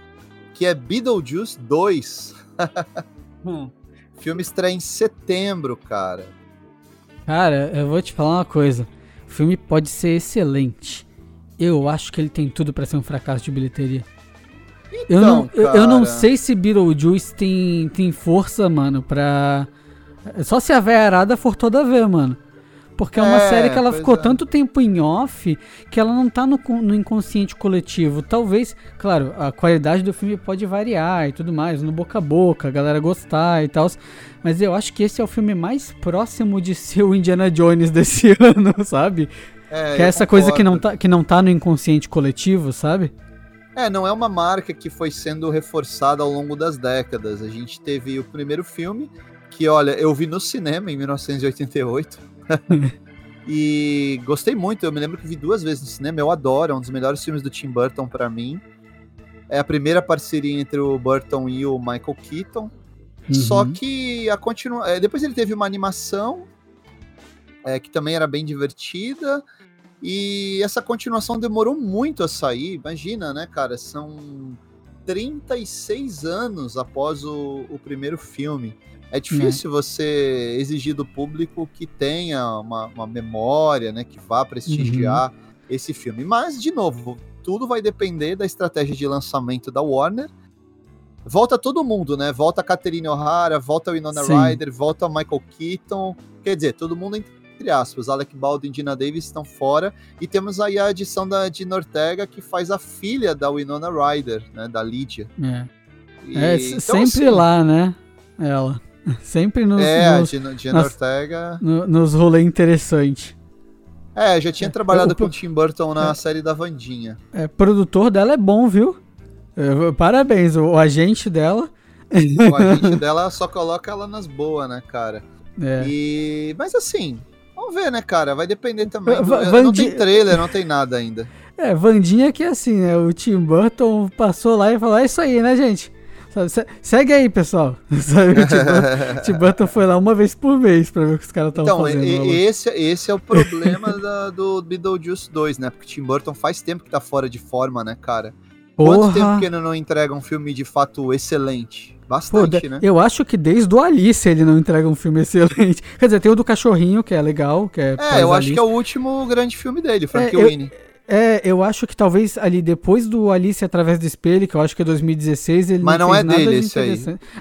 que é Beetlejuice 2. hum. O filme estreia em setembro, cara. Cara, eu vou te falar uma coisa. O filme pode ser excelente. Eu acho que ele tem tudo para ser um fracasso de bilheteria. Então, eu, não, eu, eu, não sei se Beetlejuice tem, tem força, mano, pra. Só se a véia arada for toda ver, mano. Porque é uma é, série que ela ficou é. tanto tempo em off que ela não tá no, no inconsciente coletivo. Talvez, claro, a qualidade do filme pode variar e tudo mais, no boca a boca, a galera gostar e tal. Mas eu acho que esse é o filme mais próximo de ser o Indiana Jones desse ano, sabe? É, que é essa concordo. coisa que não, tá, que não tá no inconsciente coletivo, sabe? É, não é uma marca que foi sendo reforçada ao longo das décadas. A gente teve o primeiro filme, que olha, eu vi no cinema em 1988 e gostei muito, eu me lembro que vi duas vezes no cinema, eu adoro, é um dos melhores filmes do Tim Burton para mim. É a primeira parceria entre o Burton e o Michael Keaton. Uhum. Só que a continua... É, depois ele teve uma animação é, que também era bem divertida. E essa continuação demorou muito a sair. Imagina, né, cara? São 36 anos após o, o primeiro filme. É difícil né? você exigir do público que tenha uma, uma memória, né, que vá prestigiar uhum. esse filme. Mas, de novo, tudo vai depender da estratégia de lançamento da Warner. Volta todo mundo, né? Volta a Catherine O'Hara, volta o Winona Sim. Ryder, volta o Michael Keaton. Quer dizer, todo mundo entre aspas. Alec Baldwin e Dina Davis estão fora. E temos aí a adição da Dina Ortega, que faz a filha da Winona Ryder, né? Da Lydia. É, e, é então, sempre assim, lá, né? Ela. Sempre nos. É, nos, a Gina, Ortega. No, nos rolês interessantes. É, já tinha é, trabalhado com o Tim Burton na é, série da Vandinha. É, produtor dela é bom, viu? É, parabéns, o, o, agente dela. O agente dela só coloca ela nas boas, né, cara? É. E... Mas assim, vamos ver, né, cara? Vai depender também. Do... Vandi... Não tem trailer, não tem nada ainda. É, Vandinha que é assim, né? O Tim Burton passou lá e falou: é isso aí, né, gente? Sabe? Segue aí, pessoal. Sabe? O Tim Burton foi lá uma vez por mês pra ver o que os caras estavam então, fazendo. Então, esse, esse é o problema da, do Beetlejuice 2, né? Porque Tim Burton faz tempo que tá fora de forma, né, cara? Porra. Quanto tempo que ele não entrega um filme de fato excelente? Bastante, Pô, né? Eu acho que desde o Alice ele não entrega um filme excelente. Quer dizer, tem o do cachorrinho, que é legal. Que é, é eu acho que é o último grande filme dele, Frank é, Winnie. É, eu acho que talvez ali depois do Alice através do espelho, que eu acho que é 2016, ele Mas não, não é dele esse aí.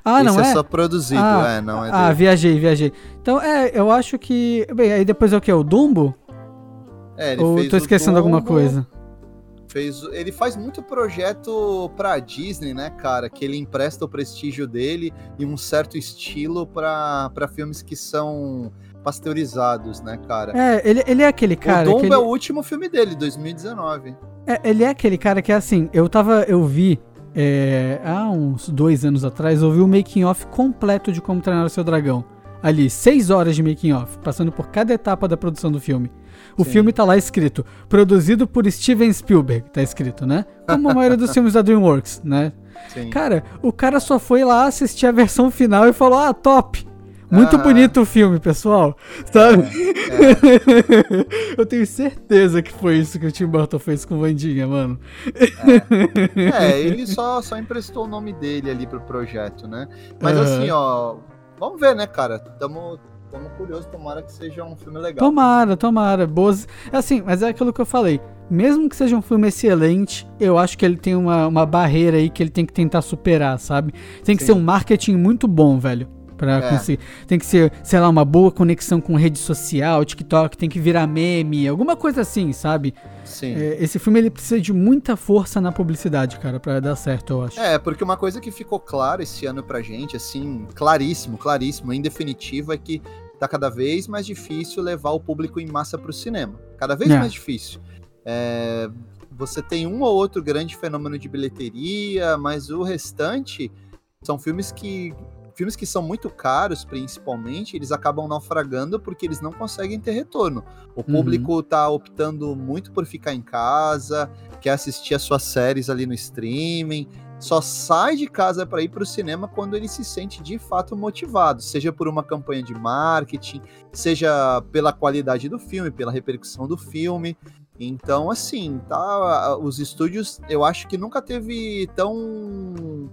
Ah, esse não é? é só produzido, ah, é, não é Ah, dele. viajei, viajei. Então, é, eu acho que, bem, aí depois é o que o Dumbo? É, ele Ou fez tô esquecendo Dumbo, alguma coisa? Fez, ele faz muito projeto pra Disney, né, cara? Que ele empresta o prestígio dele e um certo estilo para filmes que são pasteurizados, né, cara? É, ele, ele é aquele cara. O Dumbo ele... é o último filme dele, 2019. É, ele é aquele cara que é assim, eu tava. Eu vi. É, há uns dois anos atrás, eu vi o making off completo de como treinar o seu dragão. Ali, seis horas de making off, passando por cada etapa da produção do filme. O Sim. filme tá lá escrito, produzido por Steven Spielberg, tá escrito, né? Como a maioria dos filmes da DreamWorks, né? Sim. Cara, o cara só foi lá assistir a versão final e falou: ah, top! Muito ah. bonito o filme, pessoal. Sabe? É, é. Eu tenho certeza que foi isso que o Tim Burton fez com Vandinha, mano. É, é ele só, só emprestou o nome dele ali pro projeto, né? Mas uhum. assim, ó, vamos ver, né, cara? Tamo, tamo curioso, tomara que seja um filme legal. Tomara, tomara. Boas. Assim, mas é aquilo que eu falei. Mesmo que seja um filme excelente, eu acho que ele tem uma, uma barreira aí que ele tem que tentar superar, sabe? Tem que Sim. ser um marketing muito bom, velho é. conseguir. Tem que ser, sei lá, uma boa conexão com rede social, TikTok, tem que virar meme, alguma coisa assim, sabe? Sim. É, esse filme ele precisa de muita força na publicidade, cara, para dar certo, eu acho. É, porque uma coisa que ficou claro esse ano pra gente, assim, claríssimo, claríssimo, em definitivo, é que tá cada vez mais difícil levar o público em massa pro cinema. Cada vez é. mais difícil. É, você tem um ou outro grande fenômeno de bilheteria, mas o restante são filmes que filmes que são muito caros, principalmente, eles acabam naufragando porque eles não conseguem ter retorno. O uhum. público uhum. tá optando muito por ficar em casa, quer assistir as suas séries ali no streaming, só sai de casa para ir para o cinema quando ele se sente de fato motivado, seja por uma campanha de marketing, seja pela qualidade do filme, pela repercussão do filme. Então, assim, tá, os estúdios, eu acho que nunca teve tão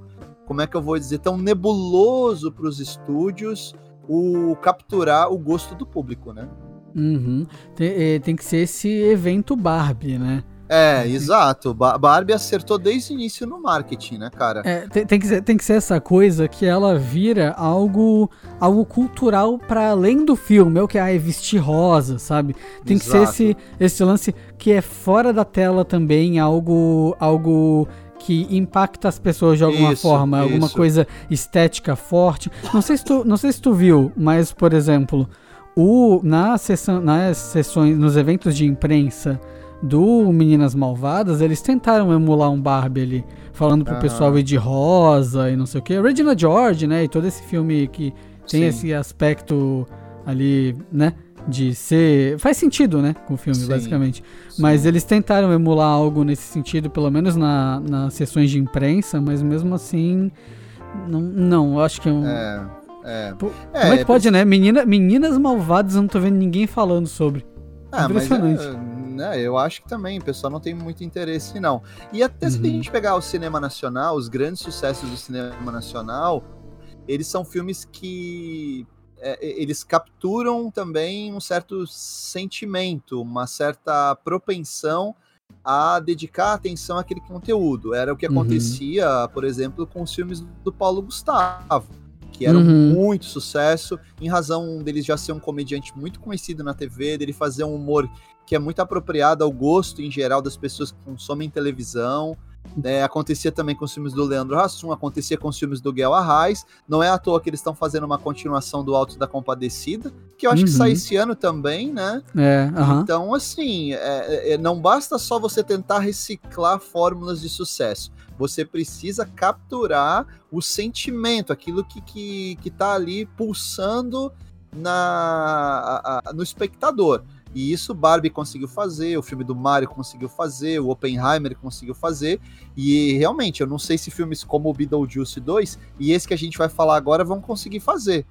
como é que eu vou dizer, tão nebuloso para os estúdios o capturar o gosto do público, né? Uhum. Tem, é, tem, que ser esse evento Barbie, né? É, exato. Barbie acertou desde o início no marketing, né, cara? É, tem, tem, que ser, tem que ser essa coisa que ela vira algo algo cultural para além do filme. É o que ah, é vestir rosa, sabe? Tem exato. que ser esse, esse lance que é fora da tela também, algo algo que impacta as pessoas de alguma isso, forma, isso. alguma coisa estética forte. Não sei se tu, não sei se tu viu, mas por exemplo, o na sessão, nas sessões, nos eventos de imprensa do Meninas Malvadas, eles tentaram emular um Barbie ali, falando pro uhum. pessoal ir de rosa e não sei o que. Regina George, né, e todo esse filme que tem Sim. esse aspecto ali, né? De ser. Faz sentido, né? Com o filme, sim, basicamente. Sim. Mas eles tentaram emular algo nesse sentido, pelo menos na, nas sessões de imprensa, mas mesmo assim. Não, não eu acho que é um. É. É. Pô, é, como é que é pode, né? Menina, meninas malvadas, eu não tô vendo ninguém falando sobre. Ah, Impressionante. Mas é, né, eu acho que também o pessoal não tem muito interesse, não. E até uhum. se a uhum. gente pegar o cinema nacional, os grandes sucessos do cinema nacional, eles são filmes que é, eles capturam também um certo sentimento, uma certa propensão a dedicar atenção àquele conteúdo. Era o que uhum. acontecia, uhum. por exemplo, com os filmes do Paulo Gustavo, que eram uhum. muito sucesso, em razão deles já ser um comediante muito conhecido na TV, dele fazer um humor que é muito apropriado ao gosto em geral das pessoas que consomem televisão. É, acontecia também com os filmes do Leandro Hassum, acontecia com os filmes do Guel Arraes. Não é à toa que eles estão fazendo uma continuação do Alto da Compadecida, que eu acho uhum. que sai esse ano também, né? É, uhum. Então, assim, é, é, não basta só você tentar reciclar fórmulas de sucesso. Você precisa capturar o sentimento, aquilo que, que, que tá ali pulsando na, a, a, no espectador. E isso Barbie conseguiu fazer, o filme do Mario conseguiu fazer, o Oppenheimer conseguiu fazer. E realmente, eu não sei se filmes como o Beetlejuice 2 e esse que a gente vai falar agora vão conseguir fazer.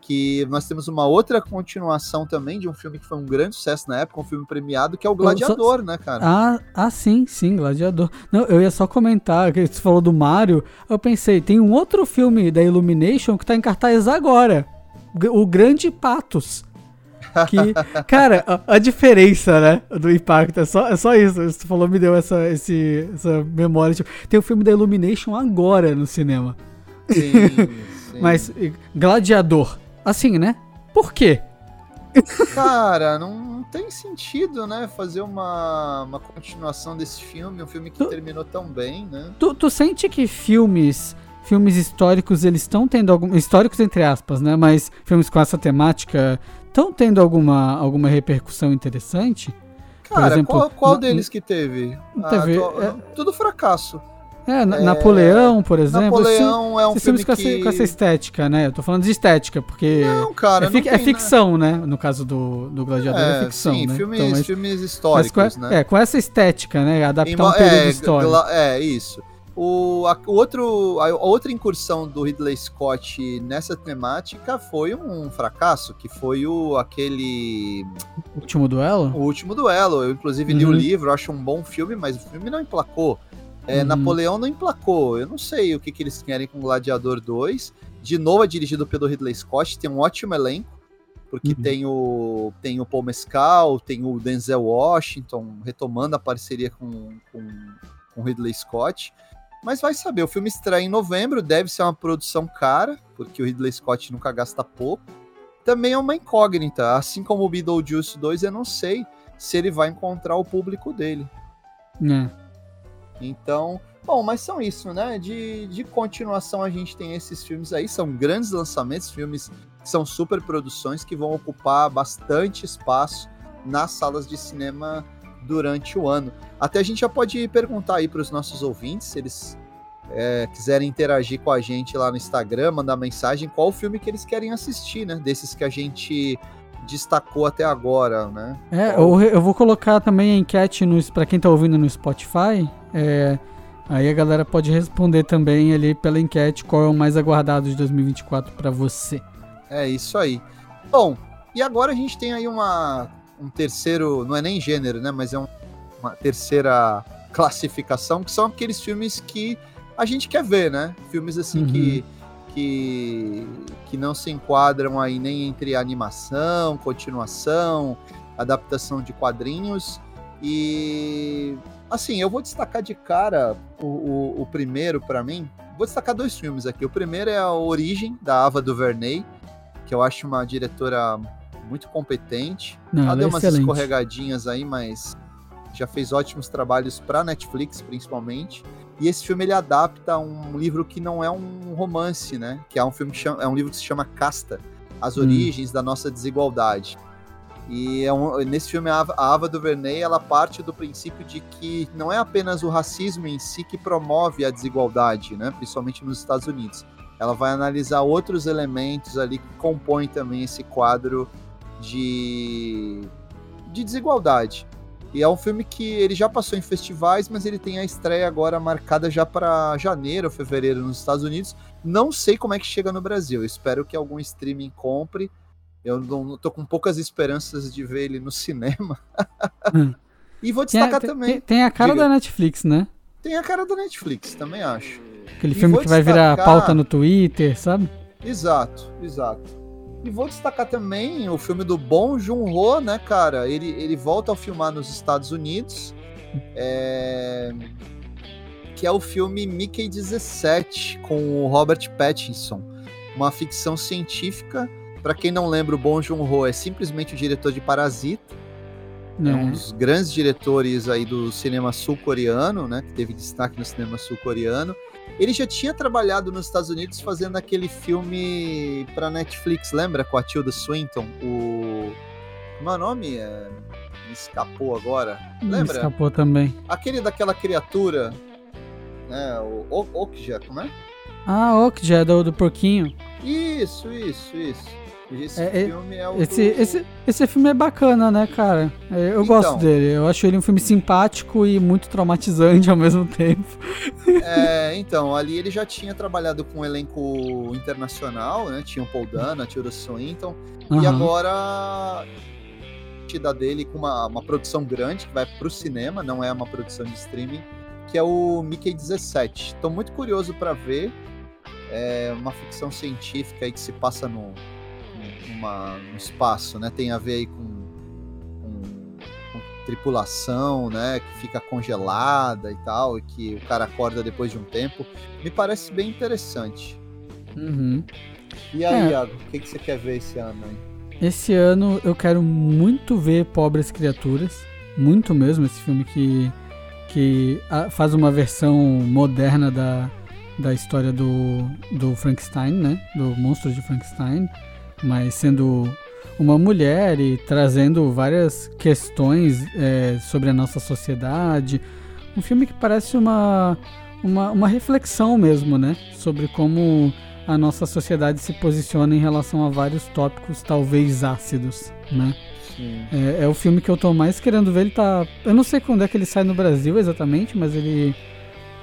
Que nós temos uma outra continuação também de um filme que foi um grande sucesso na época, um filme premiado, que é o Gladiador, só... né, cara? Ah, ah, sim, sim, Gladiador. Não, eu ia só comentar, que você falou do Mario, eu pensei, tem um outro filme da Illumination que tá em cartaz agora. O Grande Patos. Que, cara, a, a, diferença, né, do impacto é só, é só isso. Você falou, me deu essa, esse, essa memória. Tipo, tem o filme da Illumination agora no cinema. Sim, sim. Mas, Gladiador, assim, né? Por quê? Cara, não, tem sentido, né? Fazer uma, uma continuação desse filme, um filme que tu, terminou tão bem, né? Tu, tu sente que filmes filmes históricos eles estão tendo algum históricos entre aspas, né? Mas filmes com essa temática estão tendo alguma, alguma repercussão interessante? Cara, por exemplo, qual, qual deles que teve? teve ah, é, tudo fracasso. É, é, Napoleão, por exemplo. Napoleão é um filme com, que... essa, com essa estética, né? Eu tô falando de estética, porque. Não, cara. É, fic... é ficção, né? No caso do, do Gladiador, é, é ficção. Sim, né? filmes, então, mas... filmes históricos, com, né? É, com essa estética, né? Adaptar um período é, histórico. É, isso. O, a, o outro, a, outra incursão do Ridley Scott nessa temática foi um fracasso, que foi o aquele. O último duelo? O último duelo. Eu, inclusive, li uhum. o livro, acho um bom filme, mas o filme não emplacou. É, uhum. Napoleão não emplacou. Eu não sei o que, que eles querem com Gladiador 2. De novo, é dirigido pelo Ridley Scott, tem um ótimo elenco. Porque uhum. tem, o, tem o Paul Mescal, tem o Denzel Washington, retomando a parceria com, com, com Ridley Scott. Mas vai saber, o filme estreia em novembro, deve ser uma produção cara, porque o Ridley Scott nunca gasta pouco. Também é uma incógnita, assim como o Beetlejuice 2, eu não sei se ele vai encontrar o público dele. É. Então, bom, mas são isso, né? De, de continuação a gente tem esses filmes aí, são grandes lançamentos, filmes que são super produções que vão ocupar bastante espaço nas salas de cinema durante o ano. Até a gente já pode perguntar aí para os nossos ouvintes, se eles é, quiserem interagir com a gente lá no Instagram, mandar mensagem, qual o filme que eles querem assistir, né? Desses que a gente destacou até agora, né? É, eu, eu vou colocar também a enquete para quem está ouvindo no Spotify. É, aí a galera pode responder também ali pela enquete qual é o mais aguardado de 2024 para você. É isso aí. Bom, e agora a gente tem aí uma um terceiro, não é nem gênero, né? Mas é um, uma terceira classificação, que são aqueles filmes que a gente quer ver, né? Filmes assim uhum. que, que, que não se enquadram aí nem entre animação, continuação, adaptação de quadrinhos. E assim, eu vou destacar de cara o, o, o primeiro para mim. Vou destacar dois filmes aqui. O primeiro é a Origem, da Ava DuVernay, que eu acho uma diretora muito competente. Não, ela, ela deu é umas excelente. escorregadinhas aí, mas já fez ótimos trabalhos para Netflix, principalmente. E esse filme ele adapta um livro que não é um romance, né? Que é um filme que chama, é um livro que se chama Casta, As hum. Origens hum. da Nossa Desigualdade. E é um, nesse filme a Ava DuVernay ela parte do princípio de que não é apenas o racismo em si que promove a desigualdade, né? Principalmente nos Estados Unidos. Ela vai analisar outros elementos ali que compõem também esse quadro de, de desigualdade. E é um filme que ele já passou em festivais, mas ele tem a estreia agora marcada já para janeiro ou fevereiro nos Estados Unidos. Não sei como é que chega no Brasil. espero que algum streaming compre. Eu não tô com poucas esperanças de ver ele no cinema. Hum. e vou destacar tem, também. Tem, tem a cara Diga. da Netflix, né? Tem a cara da Netflix, também acho. Aquele e filme que vai destacar... virar pauta no Twitter, sabe? Exato, exato. E vou destacar também o filme do Bong Joon-ho, né, cara? Ele, ele volta a filmar nos Estados Unidos, é... que é o filme Mickey 17, com o Robert Pattinson. Uma ficção científica. Para quem não lembra, o Bong Joon-ho é simplesmente o diretor de Parasita. É um dos grandes diretores aí do cinema sul-coreano, né? Que teve destaque no cinema sul-coreano. Ele já tinha trabalhado nos Estados Unidos fazendo aquele filme para Netflix, lembra? Com a Tilda Swinton, o. Como é o nome? É... Me escapou agora. Lembra? Me escapou também. Aquele daquela criatura. Né? O Okja, como é? Ah, Okja, do, do porquinho. Isso, isso, isso. Esse é, filme é o. Esse, do... esse, esse filme é bacana, né, cara? É, eu então, gosto dele. Eu acho ele um filme simpático e muito traumatizante ao mesmo tempo. É, então, ali ele já tinha trabalhado com um elenco internacional, né? Tinha o Paul Dana, Tilda Swinton. Uhum. E agora da dele com uma, uma produção grande que vai pro cinema, não é uma produção de streaming, que é o Mickey 17. Tô muito curioso para ver. É uma ficção científica aí que se passa no, uma, um espaço, né? Tem a ver aí com, com, com, tripulação, né? Que fica congelada e tal, e que o cara acorda depois de um tempo. Me parece bem interessante. Uhum. E aí, é. Iago, o que, que você quer ver esse ano aí? Esse ano eu quero muito ver Pobres Criaturas. Muito mesmo, esse filme que, que faz uma versão moderna da, da história do, do Frankenstein, né? Do monstro de Frankenstein mas sendo uma mulher e trazendo várias questões é, sobre a nossa sociedade. Um filme que parece uma, uma, uma reflexão mesmo, né? Sobre como a nossa sociedade se posiciona em relação a vários tópicos talvez ácidos, né? É, é, o filme que eu tô mais querendo ver. Ele tá. Eu não sei quando é que ele sai no Brasil exatamente, mas ele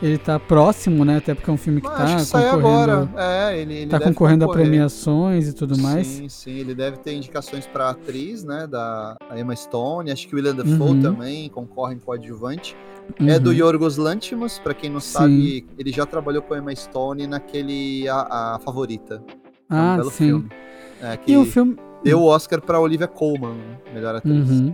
ele tá próximo, né? Até porque é um filme que tá que concorrendo. É, ele, ele tá concorrendo a premiações e tudo mais. Sim, sim, ele deve ter indicações para atriz, né? Da Emma Stone, acho que o William Dafoe uhum. também concorre em coadjuvante. Uhum. É do uhum. Yorgos Lanthimos, para quem não sim. sabe, ele já trabalhou com a Emma Stone naquele A, a Favorita. Ah, um belo sim. filme. É, que e o filme deu o Oscar para Olivia Colman, melhor atriz. Uhum.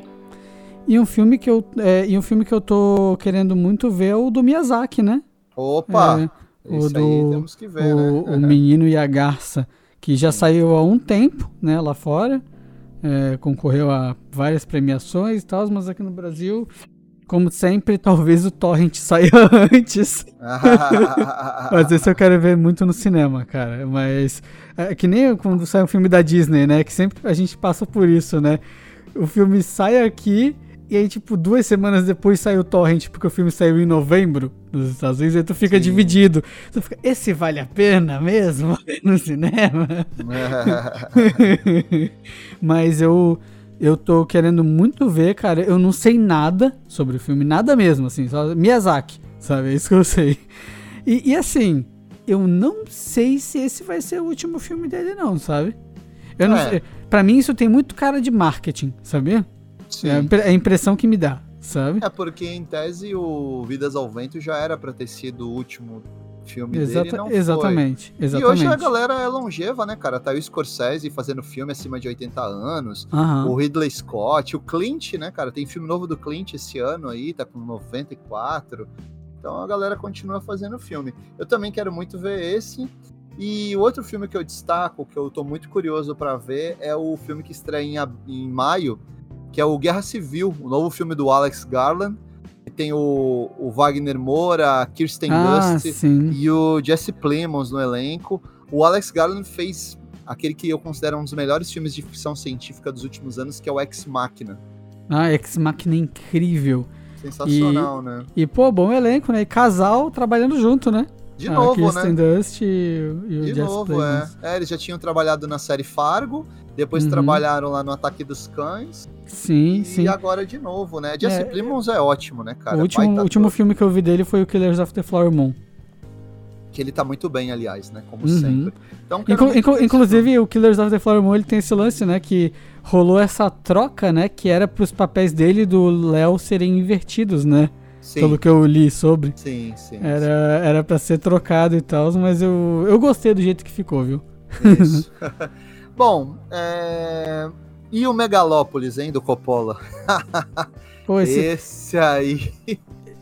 E um filme que eu, é, e um filme que eu tô querendo muito ver é o do Miyazaki, né? Opa! É, o do temos que ver, o, né? o Menino e a Garça, que já saiu há um tempo, né, lá fora. É, concorreu a várias premiações e tal, mas aqui no Brasil, como sempre, talvez o Torrent saia antes. mas esse eu quero ver muito no cinema, cara. Mas é que nem quando sai um filme da Disney, né? Que sempre a gente passa por isso, né? O filme sai aqui e aí, tipo, duas semanas depois saiu o Torrent, porque o filme saiu em novembro nos Estados Unidos, aí tu fica Sim. dividido. Tu fica, esse vale a pena mesmo no cinema? Mas eu, eu tô querendo muito ver, cara. Eu não sei nada sobre o filme, nada mesmo, assim, só Miyazaki, sabe? É isso que eu sei. E, e assim, eu não sei se esse vai ser o último filme dele, não, sabe? Eu não é. sei. Pra mim, isso tem muito cara de marketing, sabia? Sim. É a impressão que me dá, sabe? É porque, em tese, o Vidas ao Vento já era pra ter sido o último filme Exata, dele, não exatamente, foi. Exatamente. E hoje a galera é longeva, né, cara? Tá o Scorsese fazendo filme acima de 80 anos, uhum. o Ridley Scott, o Clint, né, cara? Tem filme novo do Clint esse ano aí, tá com 94. Então a galera continua fazendo filme. Eu também quero muito ver esse. E o outro filme que eu destaco, que eu tô muito curioso para ver, é o filme que estreia em, em maio, que é o Guerra Civil, o novo filme do Alex Garland. Tem o, o Wagner Moura, a Kirsten ah, Dust sim. e o Jesse Plemons no elenco. O Alex Garland fez aquele que eu considero um dos melhores filmes de ficção científica dos últimos anos, que é o Ex Machina. Ah, Ex Machina é incrível. Sensacional, e, né? E, pô, bom elenco, né? E casal trabalhando junto, né? De ah, novo, Kirsten né? Dust e, e o De Jesse novo, é. é. Eles já tinham trabalhado na série Fargo, depois uhum. trabalharam lá no Ataque dos Cães. Sim, e sim. E agora de novo, né? Jesse é, Plimons é ótimo, né, cara? O último, último filme que eu vi dele foi o Killers of the Flower Moon. Que ele tá muito bem, aliás, né? Como uhum. sempre. Então, Inclu inclu inclusive, o Killers of the Flower Moon ele tem esse lance, né? Que rolou essa troca, né? Que era pros papéis dele e do Léo serem invertidos, né? Sim. Pelo que eu li sobre. Sim, sim. Era, sim. era pra ser trocado e tal, mas eu, eu gostei do jeito que ficou, viu? Isso. Bom, é... e o Megalópolis, hein, do Coppola? Pô, esse... esse aí.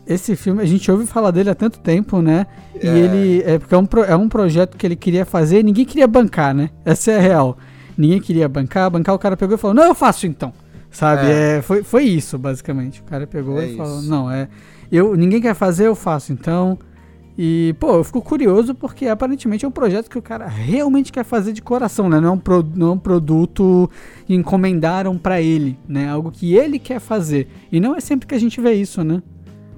Esse filme, a gente ouve falar dele há tanto tempo, né? É. E ele. É porque é um, é um projeto que ele queria fazer e ninguém queria bancar, né? Essa é a real. Ninguém queria bancar, bancar, o cara pegou e falou: Não, eu faço então. Sabe? É. é foi, foi isso, basicamente. O cara pegou é e falou: isso. Não, é. Eu, ninguém quer fazer, eu faço então. E, pô, eu fico curioso porque aparentemente é um projeto que o cara realmente quer fazer de coração, né? Não é um, pro, não é um produto que encomendaram para ele, né? Algo que ele quer fazer. E não é sempre que a gente vê isso, né?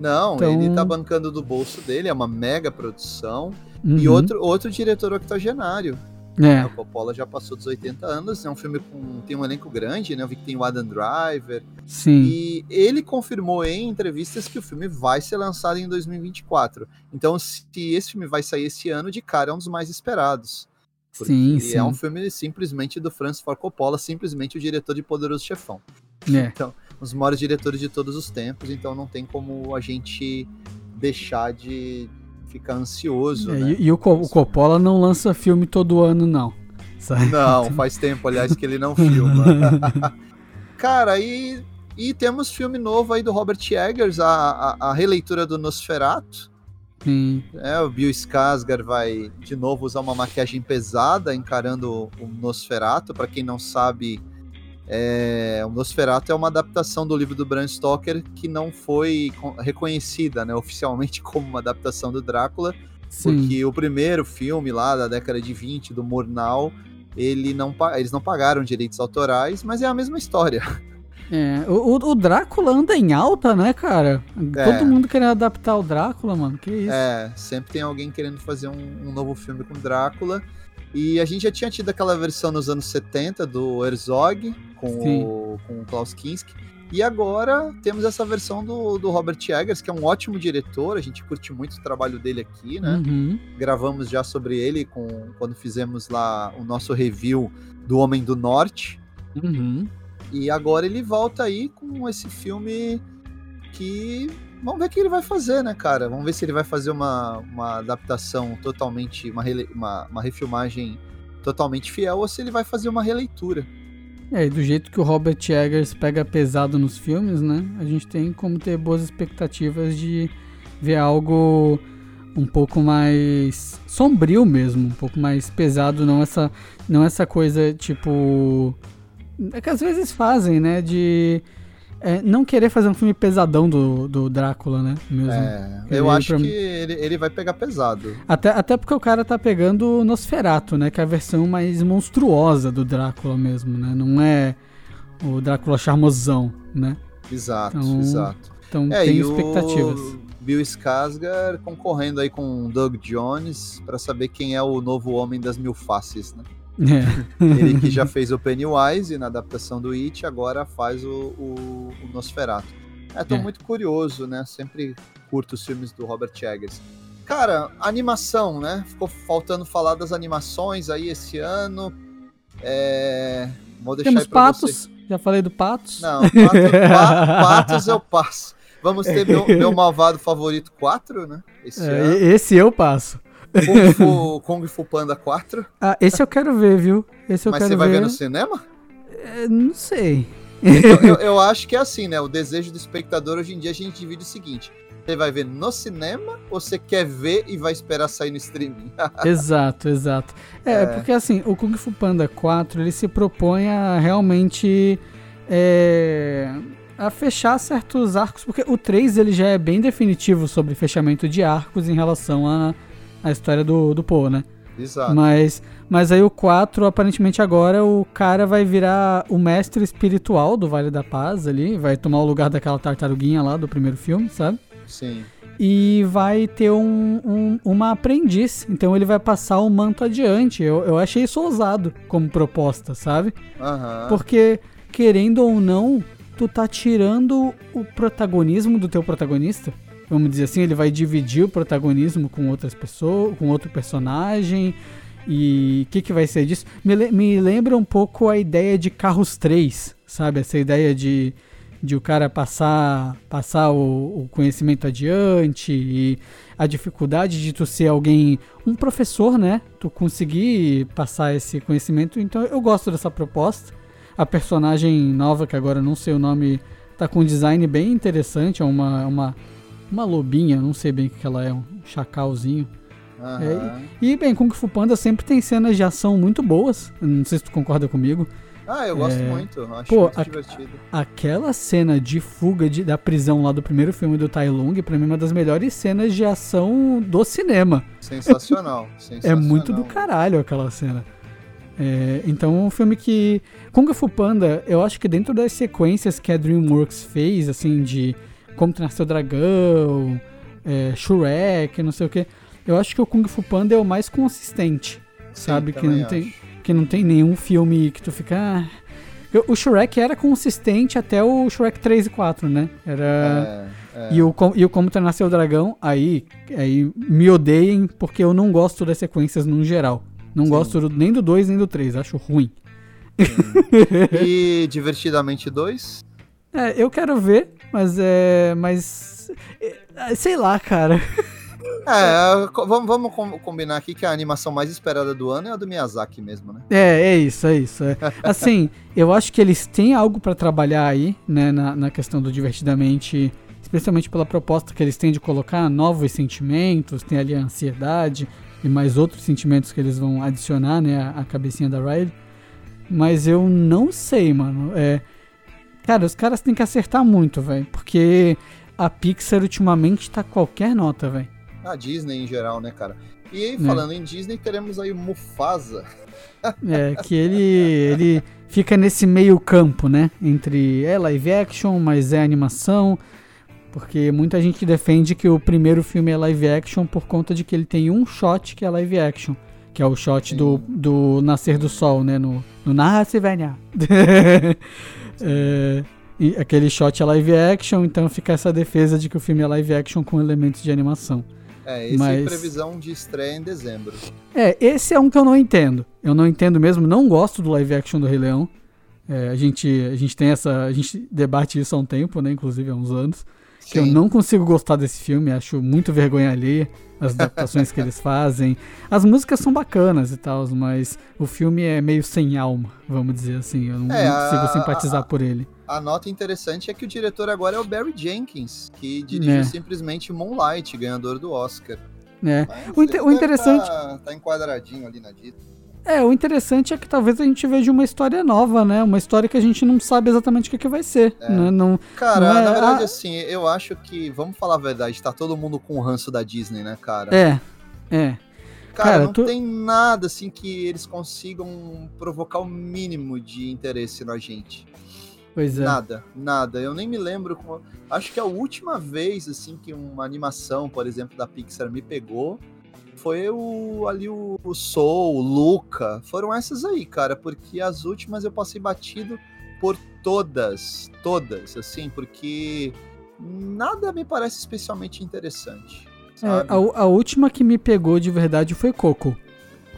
Não, então... ele tá bancando do bolso dele, é uma mega produção. Uhum. E outro, outro diretor octogenário. É. O Coppola já passou dos 80 anos, é um filme com tem um elenco grande, né? Eu vi que tem o Adam Driver. Sim. E ele confirmou em entrevistas que o filme vai ser lançado em 2024. Então, se esse filme vai sair esse ano, de cara é um dos mais esperados. Sim, sim. é um filme simplesmente do Francis Ford Coppola, simplesmente o diretor de Poderoso Chefão. É. Então, os maiores diretores de todos os tempos, então não tem como a gente deixar de ficar ansioso, É, né? e, e o, o Coppola não lança filme todo ano, não. Sabe? Não, faz tempo, aliás, que ele não filma. Cara, e, e temos filme novo aí do Robert Eggers, a, a, a releitura do Nosferatu. Sim. É, o Bill Skarsgård vai de novo usar uma maquiagem pesada encarando o Nosferatu. Para quem não sabe, é, o Nosferatu é uma adaptação do livro do Bram Stoker que não foi con- reconhecida né, oficialmente como uma adaptação do Drácula, Sim. porque o primeiro filme lá da década de 20 do Murnau, ele não, eles não pagaram direitos autorais, mas é a mesma história. É, o, o- o Drácula anda em alta, né, cara? É. Todo mundo querendo adaptar o Drácula, mano. Que isso? É, sempre tem alguém querendo fazer um, um novo filme com Drácula. E a gente já tinha tido aquela versão nos anos 70 do Herzog com, Sim. o, com o Klaus Kinski. E agora temos essa versão do, do Robert Eggers, que é um ótimo diretor. A gente curte muito o trabalho dele aqui, né? Uhum. Gravamos já sobre ele com, quando fizemos lá o nosso review do Homem do Norte. Uhum. E agora ele volta aí com esse filme que. Vamos ver o que ele vai fazer, né, cara? Vamos ver se ele vai fazer uma, uma adaptação totalmente. Uma, uma, uma refilmagem totalmente fiel ou se ele vai fazer uma releitura. É, e do jeito que o Robert Eggers pega pesado nos filmes, né? A gente tem como ter boas expectativas de ver algo um pouco mais sombrio mesmo, um pouco mais pesado, não essa, não essa coisa tipo. É que às vezes fazem, né? De é, não querer fazer um filme pesadão do, do Drácula, né? Mesmo. É, eu acho pra- que ele, ele vai pegar pesado. Até, até porque o cara tá pegando o Nosferatu, né? Que é a versão mais monstruosa do Drácula mesmo, né? Não é o Drácula charmosão, né? Exato, Então, exato. Então É, tem expectativas. o Bill Skarsgård concorrendo aí com o Doug Jones para saber quem é o novo homem das mil faces, né? É. Ele que já fez o Pennywise na adaptação do It, agora faz o, o, o Nosferatu. É, tô É. muito curioso, né? Sempre curto os filmes do Robert Eggers. Cara, animação, né? Ficou faltando falar das animações aí esse ano. É... Vou deixar Temos Patos, você. já falei do Patos. Não, pato, pa- Patos eu passo. Vamos ter meu, meu malvado favorito 4, né? Esse É, esse eu passo. Kung Fu, Kung Fu Panda 4. Ah, esse eu quero ver, viu? Esse eu Mas quero você vai ver. ver no cinema? É, não sei. Então, eu, eu acho que é assim, né? O desejo do espectador hoje em dia a gente divide o seguinte: você vai ver no cinema ou você quer ver e vai esperar sair no streaming? exato, exato. É, É. porque assim, o Kung Fu Panda 4, ele se propõe a realmente é, a fechar certos arcos, porque o 3 ele já é bem definitivo sobre fechamento de arcos em relação à à história do, do Poe, né? Exato. Mas, mas aí o 4, aparentemente agora, o cara vai virar o mestre espiritual do Vale da Paz ali, vai tomar o lugar daquela tartaruguinha lá do primeiro filme, sabe? Sim. e vai ter um, um- uma aprendiz. Então ele vai passar o manto adiante. Eu, eu achei isso ousado como proposta, sabe? Aham. Porque, querendo ou não, tu tá tirando o protagonismo do teu protagonista. Vamos dizer assim, ele vai dividir o protagonismo com outras pessoas, com outro personagem. E o que, que vai ser disso? Me, me lembra um pouco a ideia de Carros 3, sabe? Essa ideia de, de o cara passar, passar o, o conhecimento adiante e a dificuldade de tu ser alguém, um professor, né? Tu conseguir passar esse conhecimento. Então eu gosto dessa proposta. A personagem nova, que agora não sei o nome, tá com um design bem interessante. É uma, uma, uma lobinha, não sei bem o que ela é, um chacalzinho. aham. E bem, Kung Fu Panda sempre tem cenas de ação muito boas. Não sei se tu concorda comigo. Ah, eu gosto É. muito. Acho Pô, muito a- divertido. Aquela cena de fuga de- da prisão lá do primeiro filme do Tai Lung, pra mim, é uma das melhores cenas de ação do cinema. Sensacional. É sensacional. muito do caralho aquela cena. É, então, é um filme que. Kung Fu Panda, eu acho que dentro das sequências que a Dreamworks fez, assim, de Como Treinar Seu Dragão, é, Shrek, não sei o que, eu acho que o Kung Fu Panda é o mais consistente. sabe? Que não, tem, que não tem nenhum filme que tu fica. Ah. O Shrek era consistente até o Shrek 3 e 4, né? Era. É, é. E, o, e o Como Treinar Seu Dragão, aí, aí me odeiem, porque eu não gosto das sequências no geral. Não Sim. gosto nem do 2 nem do 3, acho ruim. e Divertidamente 2? É, eu quero ver, mas é. Mas. É, sei lá, cara. É, vamos, vamos combinar aqui que a animação mais esperada do ano é a do Miyazaki mesmo, né? É, é isso, é isso. É. Assim, eu acho que eles têm algo para trabalhar aí, né, na, na questão do Divertidamente, especialmente pela proposta que eles têm de colocar novos sentimentos, tem ali a ansiedade e mais outros sentimentos que eles vão adicionar, né, a cabecinha da Riley. Mas eu não sei, mano. É, cara, os caras têm que acertar muito, velho, porque a Pixar ultimamente tá qualquer nota, velho a Disney em geral, né, cara? E aí, é. falando é. em Disney, teremos aí o Mufasa. É, que ele, ele fica nesse meio campo, né? Entre é live action, mas é animação. Porque muita gente defende que o primeiro filme é live action por conta de que ele tem um shot que é live action. Que é o shot do, do Nascer do Sol, né? No, no Nasce Venha. é, e aquele shot é live action, então fica essa defesa de que o filme é live action com elementos de animação. É, esse Mas... é previsão de estreia em dezembro. É, esse é um que eu não entendo. Eu não entendo mesmo, não gosto do live action do Rei Leão. É, a, gente, a gente tem essa. A gente debate isso há um tempo, né? Inclusive há uns anos. Sim. Que eu não consigo gostar desse filme, acho muito vergonha alheia as adaptações que eles fazem. As músicas são bacanas e tal, mas o filme é meio sem alma, vamos dizer assim. Eu não, é, não consigo a, simpatizar a, por ele. A nota interessante é que o diretor agora é o Barry Jenkins, que dirigiu é. simplesmente Moonlight, ganhador do Oscar. É. o, inter o interessante. Tá, tá enquadradinho ali na dita. É, o interessante é que talvez a gente veja uma história nova, né? Uma história que a gente não sabe exatamente o que, que vai ser. É. Né? Não, cara, não é... na verdade, ah, assim, eu acho que, vamos falar a verdade, tá todo mundo com o ranço da Disney, né, cara? É, é. Cara, cara não tu... tem nada, assim, que eles consigam provocar o mínimo de interesse na gente. Pois é. Nada, nada. Eu nem me lembro. Como... Acho que a última vez, assim, que uma animação, por exemplo, da Pixar me pegou foi o, ali o, o Soul, o Luca. Foram essas aí, cara, porque as últimas eu passei batido por todas, todas, assim, porque nada me parece especialmente interessante. É, a, a, última que me pegou de verdade foi Coco.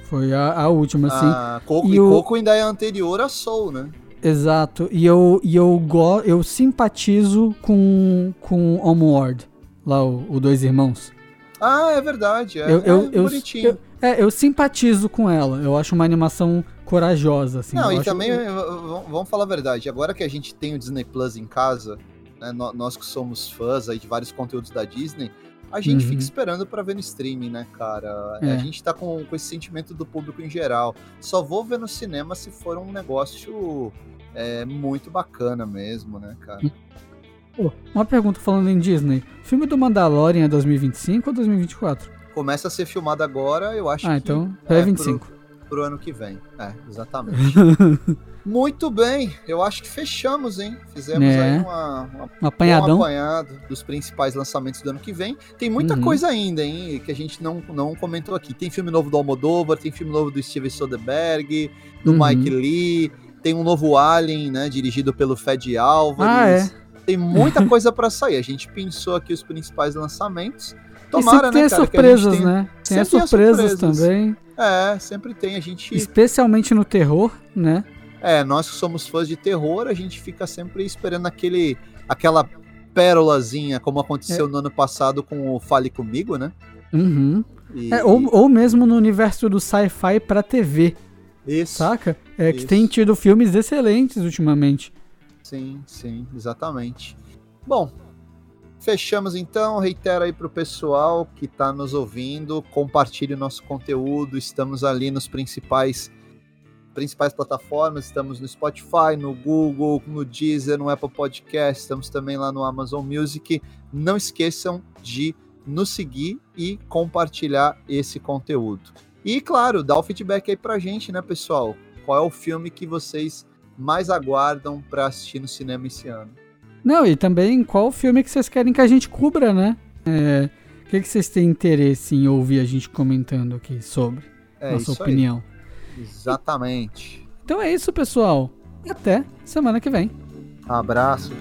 Foi a, a última, assim. Ah, Coco, e, e o... Coco ainda é anterior a Soul, né? Exato. E eu, e eu, go, eu simpatizo com, com Homeward, lá o, o Dois Irmãos. Ah, é verdade. É, eu, eu, é bonitinho. Eu, é, eu simpatizo com ela. Eu acho uma animação corajosa, assim. Não, e também, que... vamos falar a verdade, agora que a gente tem o Disney Plus em casa, né, nós que somos fãs aí de vários conteúdos da Disney, a gente uhum. fica esperando para ver no streaming, né, cara? É. A gente tá com, com esse sentimento do público em geral. Só vou ver no cinema se for um negócio é, muito bacana mesmo, né, cara? Oh, uma pergunta falando em Disney. filme do Mandalorian é 2025 ou 2024? Começa a ser filmado agora, eu acho ah, que. Ah, então é 25. Pro, pro ano que vem. É, exatamente. Muito bem, eu acho que fechamos, hein? Fizemos é. aí uma, uma, um apanhadão. um apanhado dos principais lançamentos do ano que vem. Tem muita uhum. coisa ainda, hein? Que a gente não, não comentou aqui. Tem filme novo do Almodóvar, tem filme novo do Steven Soderbergh, do uhum. Mike Lee, tem um novo Alien, né? Dirigido pelo Fed Álvares. Ah, é? Tem muita coisa para sair. A gente pensou aqui os principais lançamentos. Tomara, né, cara? surpresas, né? Tem as surpresas, surpresas também. É, sempre tem. A gente. Especialmente no terror, né? É, nós que somos fãs de terror, a gente fica sempre esperando aquele, aquela pérolazinha, como aconteceu é. no ano passado com o Fale Comigo, né? Uhum. E... É, ou, ou mesmo no universo do sci-fi pra TV. Isso. Saca? É Isso. que tem tido filmes excelentes ultimamente. Sim, sim, exatamente. Bom, fechamos então. Reitero aí pro pessoal que está nos ouvindo, compartilhe o nosso conteúdo. Estamos ali nos principais principais plataformas, estamos no Spotify, no Google, no Deezer, no Apple Podcast, estamos também lá no Amazon Music. Não esqueçam de nos seguir e compartilhar esse conteúdo. E claro, dá o feedback aí pra gente, né, pessoal? Qual é o filme que vocês mais aguardam para assistir no cinema esse ano. Não, e também qual filme que vocês querem que a gente cubra, né? É, o que, que vocês têm interesse em ouvir a gente comentando aqui sobre? É nossa opinião. Aí. Exatamente. Então é isso, pessoal. Até semana que vem. Abraço.